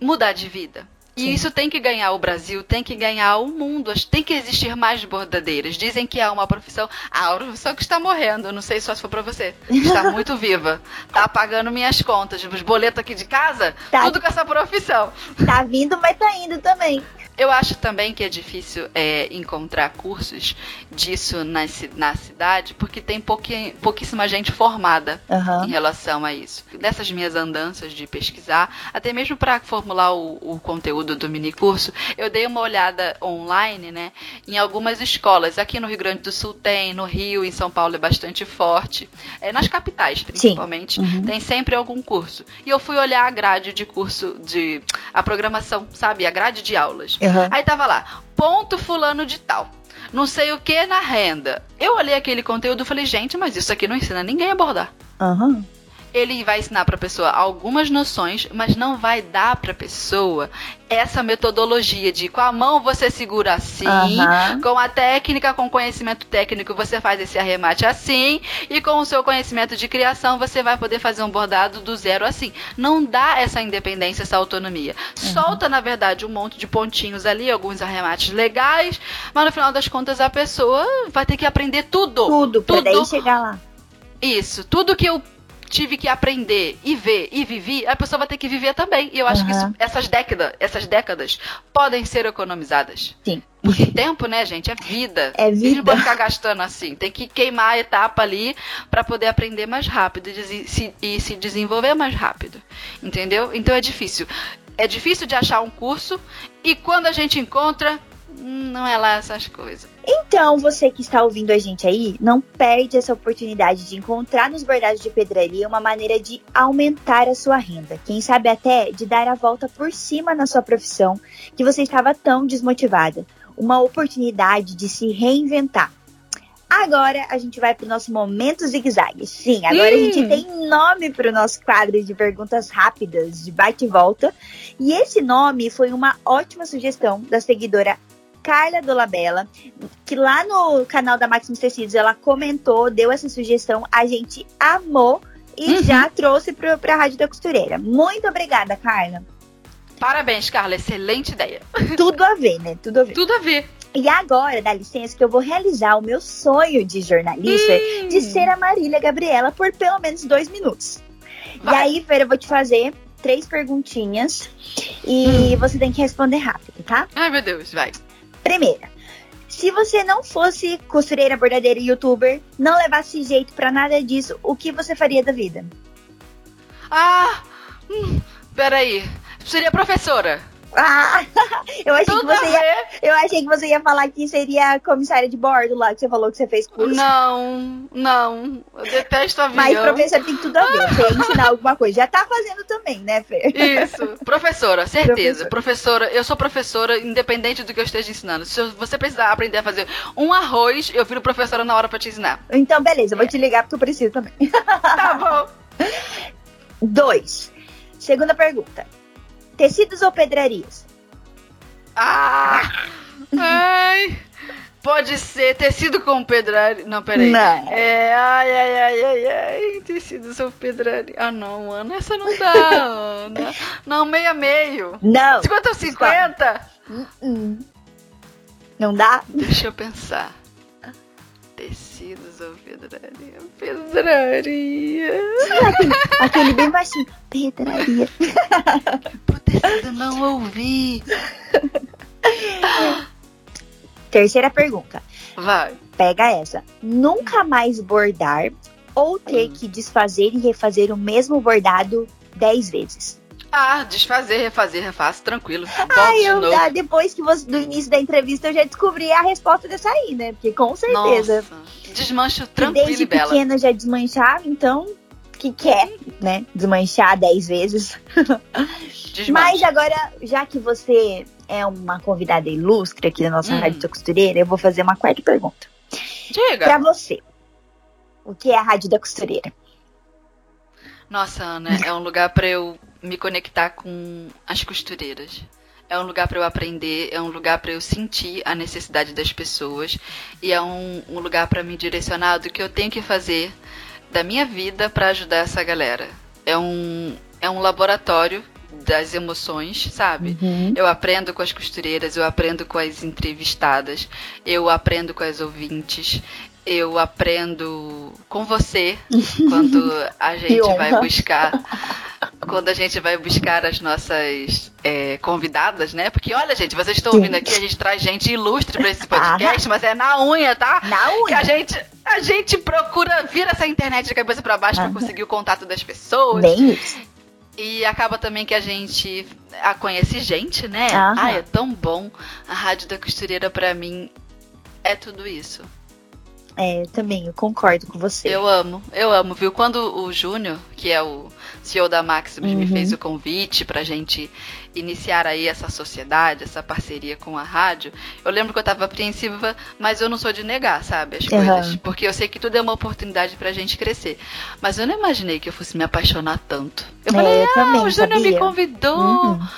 mudar de vida. E isso tem que ganhar o Brasil, tem que ganhar o mundo. Tem que existir mais bordadeiras. Dizem que é uma profissão. Ah, a profissão que está morrendo. Não sei só se for pra você. Está muito viva. Tá pagando minhas contas. Os boletos aqui de casa, tá. tudo com essa profissão. Tá vindo, mas tá indo também. Eu acho também que é difícil é, encontrar cursos disso na, na cidade, porque tem pouquíssima gente formada uhum. em relação a isso. Nessas minhas andanças de pesquisar, até mesmo para formular o, o, conteúdo do mini curso, eu dei uma olhada online, né, em algumas escolas. Aqui no Rio Grande do Sul tem, no Rio, em São Paulo é bastante forte. É, nas capitais, principalmente, uhum. tem sempre algum curso. E eu fui olhar a grade de curso, de a programação, sabe, a grade de aulas. Uhum. Uhum. Aí tava lá, ponto fulano de tal. Não sei o que na renda. Eu olhei aquele conteúdo e falei, gente, mas isso aqui não ensina ninguém a abordar. Uhum ele vai ensinar para a pessoa algumas noções, mas não vai dar para a pessoa essa metodologia de com a mão você segura assim, uhum. com a técnica, com conhecimento técnico você faz esse arremate assim, e com o seu conhecimento de criação você vai poder fazer um bordado do zero assim. Não dá essa independência, essa autonomia. Uhum. Solta, na verdade, um monte de pontinhos ali, alguns arremates legais, mas no final das contas a pessoa vai ter que aprender tudo. Tudo, tudo. pra daí chegar lá. Isso, tudo que eu tive que aprender e ver e vivi, a pessoa vai ter que viver também. E eu acho uhum. que isso, essas décadas, essas décadas podem ser economizadas. Sim. Porque tempo, né, gente, é vida. É vida. Não pode ficar gastando assim. Tem que queimar a etapa ali para poder aprender mais rápido e se, e se desenvolver mais rápido. Entendeu? Então é difícil. É difícil de achar um curso e quando a gente encontra, não é lá essas coisas. Então, você que está ouvindo a gente aí, não perde essa oportunidade de encontrar nos bordados de pedraria uma maneira de aumentar a sua renda. Quem sabe até de dar a volta por cima na sua profissão que você estava tão desmotivada. Uma oportunidade de se reinventar. Agora a gente vai para o nosso momento zigue-zague. Sim, agora hum. a gente tem nome para o nosso quadro de perguntas rápidas, de bate e volta. E esse nome foi uma ótima sugestão da seguidora Carla Dolabella, que lá no canal da Maximus Tecidos ela comentou, deu essa sugestão, a gente amou e uhum. já trouxe para a Rádio da Costureira. Muito obrigada, Carla. Parabéns, Carla, excelente ideia. Tudo a ver, né? Tudo a ver. Tudo a ver. E agora, dá licença, que eu vou realizar o meu sonho de jornalista hum. de ser a Marília Gabriela por pelo menos dois minutos. Vai. E aí, Fer, eu vou te fazer três perguntinhas e hum. você tem que responder rápido, tá? Ai, meu Deus, vai. Primeira, se você não fosse costureira, bordadeira e youtuber, não levasse jeito para nada disso, o que você faria da vida? Ah, hum, peraí. Seria professora. Ah, eu achei, que você ia, eu achei que você ia falar que seria comissária de bordo lá, que você falou que você fez curso. Não, não. Eu detesto avião. Mas professor tem tudo a ver, você ensinar alguma coisa. Já tá fazendo também, né, Fer? Isso. Professora, certeza. Professora. professora, eu sou professora, independente do que eu esteja ensinando. Se você precisar aprender a fazer um arroz, eu viro professora na hora pra te ensinar. Então, beleza, eu vou te ligar porque eu preciso também. Tá bom. Dois. Segunda pergunta. Tecidos ou pedrarias? Ah! Ai! Pode ser tecido com pedraria. Não, peraí. Não. É, ai, ai, ai, ai, ai. Tecidos ou pedraria. Ah, não, Ana. Essa não dá, Ana. Não, meio a meio. Não. 50 ou 50? Uh -uh. Não dá? Deixa eu pensar. Tecidos ou pedraria? Pedraria. Aquele, aquele bem baixinho. Pedraria. Tecido não ouvi. Terceira pergunta. Vai. Pega essa. Nunca mais bordar ou ter hum. que desfazer e refazer o mesmo bordado dez vezes? Ah, desfazer, refazer, refaço, tranquilo. Ai, eu, de ah, depois que você, do início da entrevista eu já descobri a resposta dessa aí, né? Porque com certeza. Nossa, desmancho tranquilo desde e bela. pequena já desmanchava, então que quer, né, desmanchar dez vezes. Mas agora, já que você é uma convidada ilustre aqui da nossa hum. Rádio da Costureira, eu vou fazer uma quarta pergunta. Diga. Pra você, o que é a Rádio da Costureira? Nossa, Ana, é um lugar para eu me conectar com as costureiras. É um lugar para eu aprender, é um lugar para eu sentir a necessidade das pessoas e é um, um lugar para me direcionar do que eu tenho que fazer da minha vida para ajudar essa galera. É um, é um laboratório das emoções, sabe? Uhum. Eu aprendo com as costureiras, eu aprendo com as entrevistadas, eu aprendo com as ouvintes, eu aprendo com você quando a gente vai buscar. Quando a gente vai buscar as nossas é, convidadas, né? Porque olha, gente, vocês estão ouvindo aqui, a gente traz gente ilustre pra esse podcast, mas é na unha, tá? Na Que a unha. gente, a gente procura vir essa internet de cabeça pra baixo pra conseguir o contato das pessoas. Bem isso. E acaba também que a gente a conhece gente, né? Aham. Ai, é tão bom. A Rádio da Costureira, pra mim, é tudo isso. É, também, eu concordo com você. Eu amo, eu amo, viu? Quando o Júnior, que é o CEO da Maximus, me Uhum. fez o convite pra gente iniciar aí essa sociedade, essa parceria com a rádio, eu lembro que eu tava apreensiva, mas eu não sou de negar, sabe, as Aham. coisas. Porque eu sei que tudo é uma oportunidade pra gente crescer. Mas eu não imaginei que eu fosse me apaixonar tanto. Eu É, falei, eu ah, também, o Júnior me convidou. Uhum.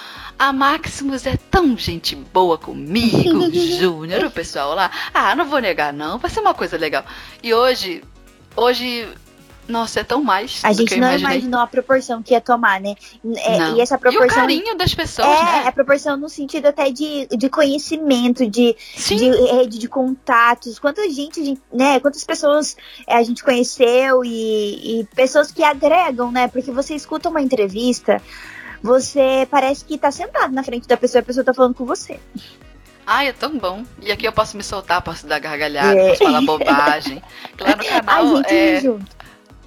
A Maximus é tão gente boa comigo, Júnior, o pessoal lá. Ah, não vou negar, não. Vai ser uma coisa legal. E hoje, hoje, nossa, é tão mais A gente não imaginei. imaginou a proporção que ia tomar, né? É, Não. e essa E o proporção. carinho das pessoas, é, né? a proporção no sentido até de, de conhecimento, de, Sim. de rede de contatos, quanta gente, né? Quantas pessoas é, a gente conheceu e, e pessoas que agregam, né? Porque você escuta uma entrevista, você parece que tá sentado na frente da pessoa e a pessoa tá falando com você. Ai, é tão bom. E aqui eu posso me soltar, posso dar gargalhada, É. posso falar bobagem. Que lá no canal gente, é, junto.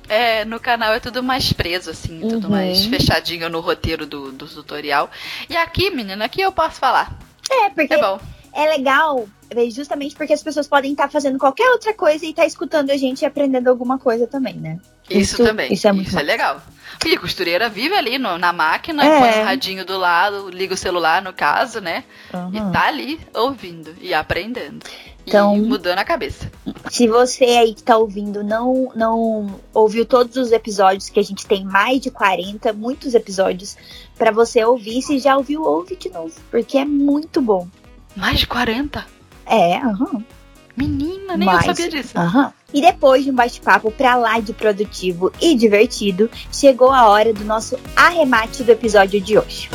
é, no canal é tudo mais preso, assim, tudo Uhum. mais fechadinho no roteiro do, do tutorial. E aqui, menina, aqui eu posso falar. É, porque É bom. é legal, é, justamente porque as pessoas podem estar fazendo qualquer outra coisa e estar escutando a gente e aprendendo alguma coisa também, né? Isso, Isso- também. isso é muito massa. legal. E costureira vive ali no- na máquina, É. põe o radinho do lado, liga o celular, no caso, né? Uhum. E tá ali ouvindo e aprendendo. Então- E mudando a cabeça. Se você aí que tá ouvindo não, não ouviu todos os episódios, que a gente tem mais de 40, muitos episódios pra você ouvir, se já ouviu, ouve de novo, porque é muito bom. Mais de 40? É, aham, Menina, nem Mais. eu sabia disso. aham. E depois de um bate-papo pra lá de produtivo e divertido, chegou a hora do nosso arremate do episódio de hoje.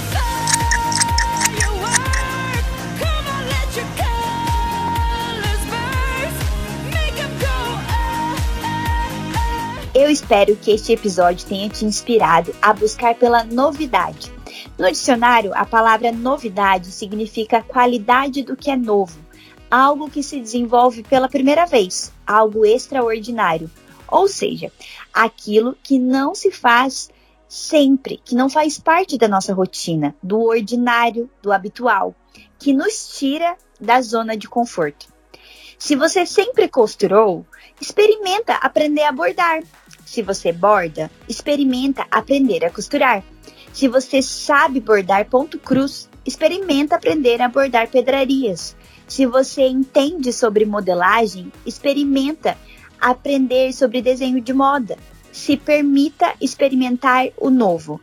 Eu espero que este episódio tenha te inspirado a buscar pela novidade. No dicionário, a palavra novidade significa qualidade do que é novo, algo que se desenvolve pela primeira vez, algo extraordinário. Ou seja, aquilo que não se faz sempre, que não faz parte da nossa rotina, do ordinário, do habitual, que nos tira da zona de conforto. Se você sempre costurou, experimenta aprender a bordar. Se você borda, experimenta aprender a costurar. Se você sabe bordar ponto cruz, experimenta aprender a bordar pedrarias. Se você entende sobre modelagem, experimenta aprender sobre desenho de moda. Se permita experimentar o novo.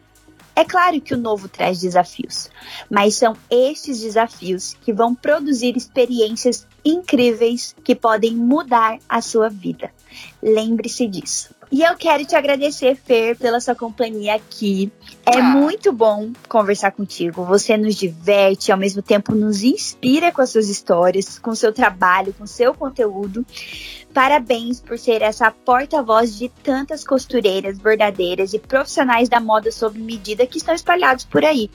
É claro que o novo traz desafios, mas são estes desafios que vão produzir experiências incríveis que podem mudar a sua vida. Lembre-se disso. E eu quero te agradecer, Fer, pela sua companhia aqui. É Ah. muito bom conversar contigo. Você nos diverte, ao mesmo tempo nos inspira com as suas histórias, com o seu trabalho, com o seu conteúdo. Parabéns por ser essa porta-voz de tantas costureiras, bordadeiras e profissionais da moda sob medida que estão espalhados por aí.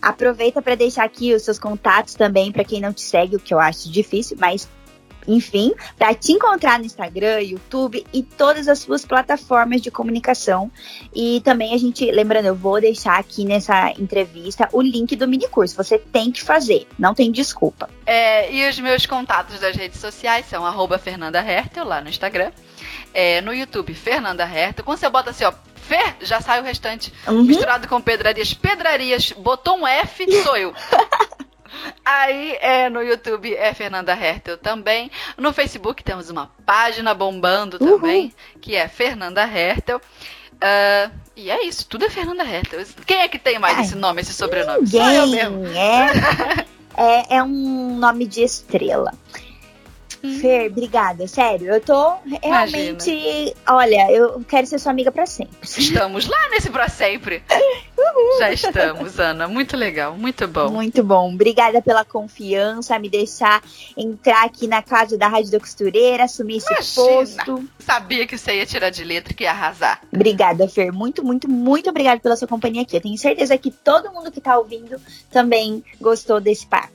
Aproveita para deixar aqui os seus contatos também para quem não te segue, o que eu acho difícil, mas enfim, para te encontrar no Instagram, YouTube e todas as suas plataformas de comunicação. E também a gente, lembrando, eu vou deixar aqui nessa entrevista o link do mini curso. Você tem que fazer, não tem desculpa. É, e os meus contatos das redes sociais são arroba Fernanda Hertel lá no Instagram. É, no YouTube, Fernanda Hertel. Quando você bota assim, ó, Fer, já sai o restante. Uhum. Misturado com pedrarias. Pedrarias, botou um F, sou eu. Aí é, no YouTube é Fernanda Hertel também. No Facebook temos uma página bombando também, que é Fernanda Hertel. Ah, e é isso, tudo é Fernanda Hertel. Quem é que tem mais Ai, esse nome, esse sobrenome? Sou eu mesmo. Ninguém é, é. É um nome de estrela. Fer, obrigada, sério. Eu tô realmente. Imagina. Olha, eu quero ser sua amiga para sempre. Estamos lá nesse para sempre. Já estamos, Ana. Muito legal, muito bom. Muito bom. Obrigada pela confiança, me deixar entrar aqui na casa da Rádio da Costureira, assumir esse Imagina. posto. Sabia que você ia tirar de letra que ia arrasar. Obrigada, Fer. Muito, muito, muito obrigada pela sua companhia aqui. Eu tenho certeza que todo mundo que tá ouvindo também gostou desse papo.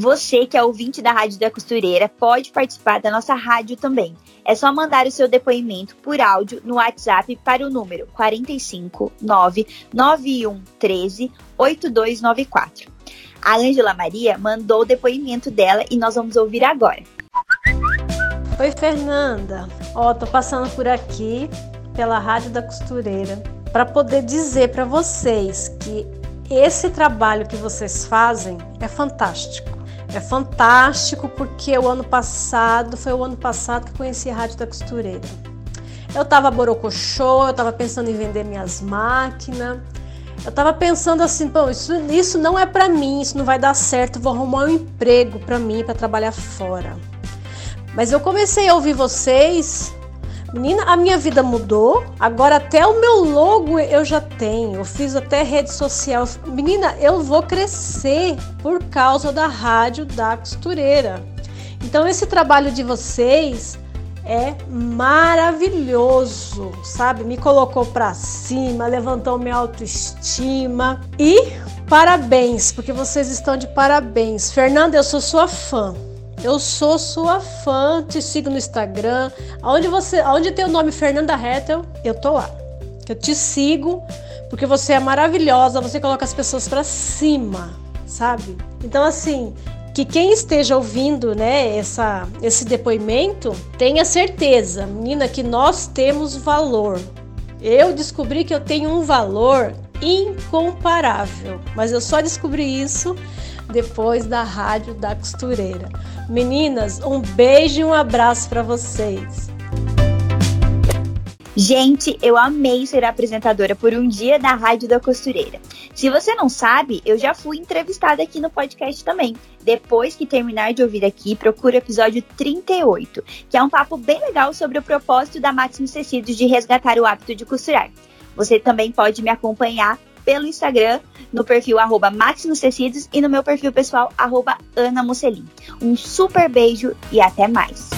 Você que é ouvinte da Rádio da Costureira pode participar da nossa rádio também. É só mandar o seu depoimento por áudio no WhatsApp para o número 45 991 13 8294. A Ângela Maria mandou o depoimento dela e nós vamos ouvir agora. Oi, Fernanda. Ó, tô passando por aqui pela Rádio da Costureira para poder dizer para vocês que esse trabalho que vocês fazem é fantástico. É fantástico porque o ano passado, foi o ano passado que conheci a Rádio da Costureira. Eu tava borocochô, eu tava pensando em vender minhas máquinas. Eu tava pensando assim, pô, isso, isso não é para mim, isso não vai dar certo, vou arrumar um emprego para mim para trabalhar fora. Mas eu comecei a ouvir vocês Menina, a minha vida mudou. Agora até o meu logo eu já tenho. Eu fiz até rede social. Menina, eu vou crescer por causa da rádio da costureira. Então esse trabalho de vocês é maravilhoso, sabe? Me colocou para cima, levantou minha autoestima e parabéns, porque vocês estão de parabéns. Fernanda, eu sou sua fã. Eu sou sua fã, te sigo no Instagram. Onde você, onde tem o nome Fernanda Rettel, eu tô lá. Eu te sigo porque você é maravilhosa, você coloca as pessoas para cima, sabe? Então assim, que quem esteja ouvindo, né, essa, esse depoimento, tenha certeza, menina, que nós temos valor. Eu descobri que eu tenho um valor incomparável, mas eu só descobri isso depois da rádio da costureira. Meninas, um beijo e um abraço para vocês. Gente, eu amei ser apresentadora por um dia da Rádio da Costureira. Se você não sabe, eu já fui entrevistada aqui no podcast também. Depois que terminar de ouvir aqui, procura o episódio 38, que é um papo bem legal sobre o propósito da Maximus Tecidos de resgatar o hábito de costurar. Você também pode me acompanhar pelo Instagram, no perfil arroba e no meu perfil pessoal, Ana Musselin. Um super beijo e até mais!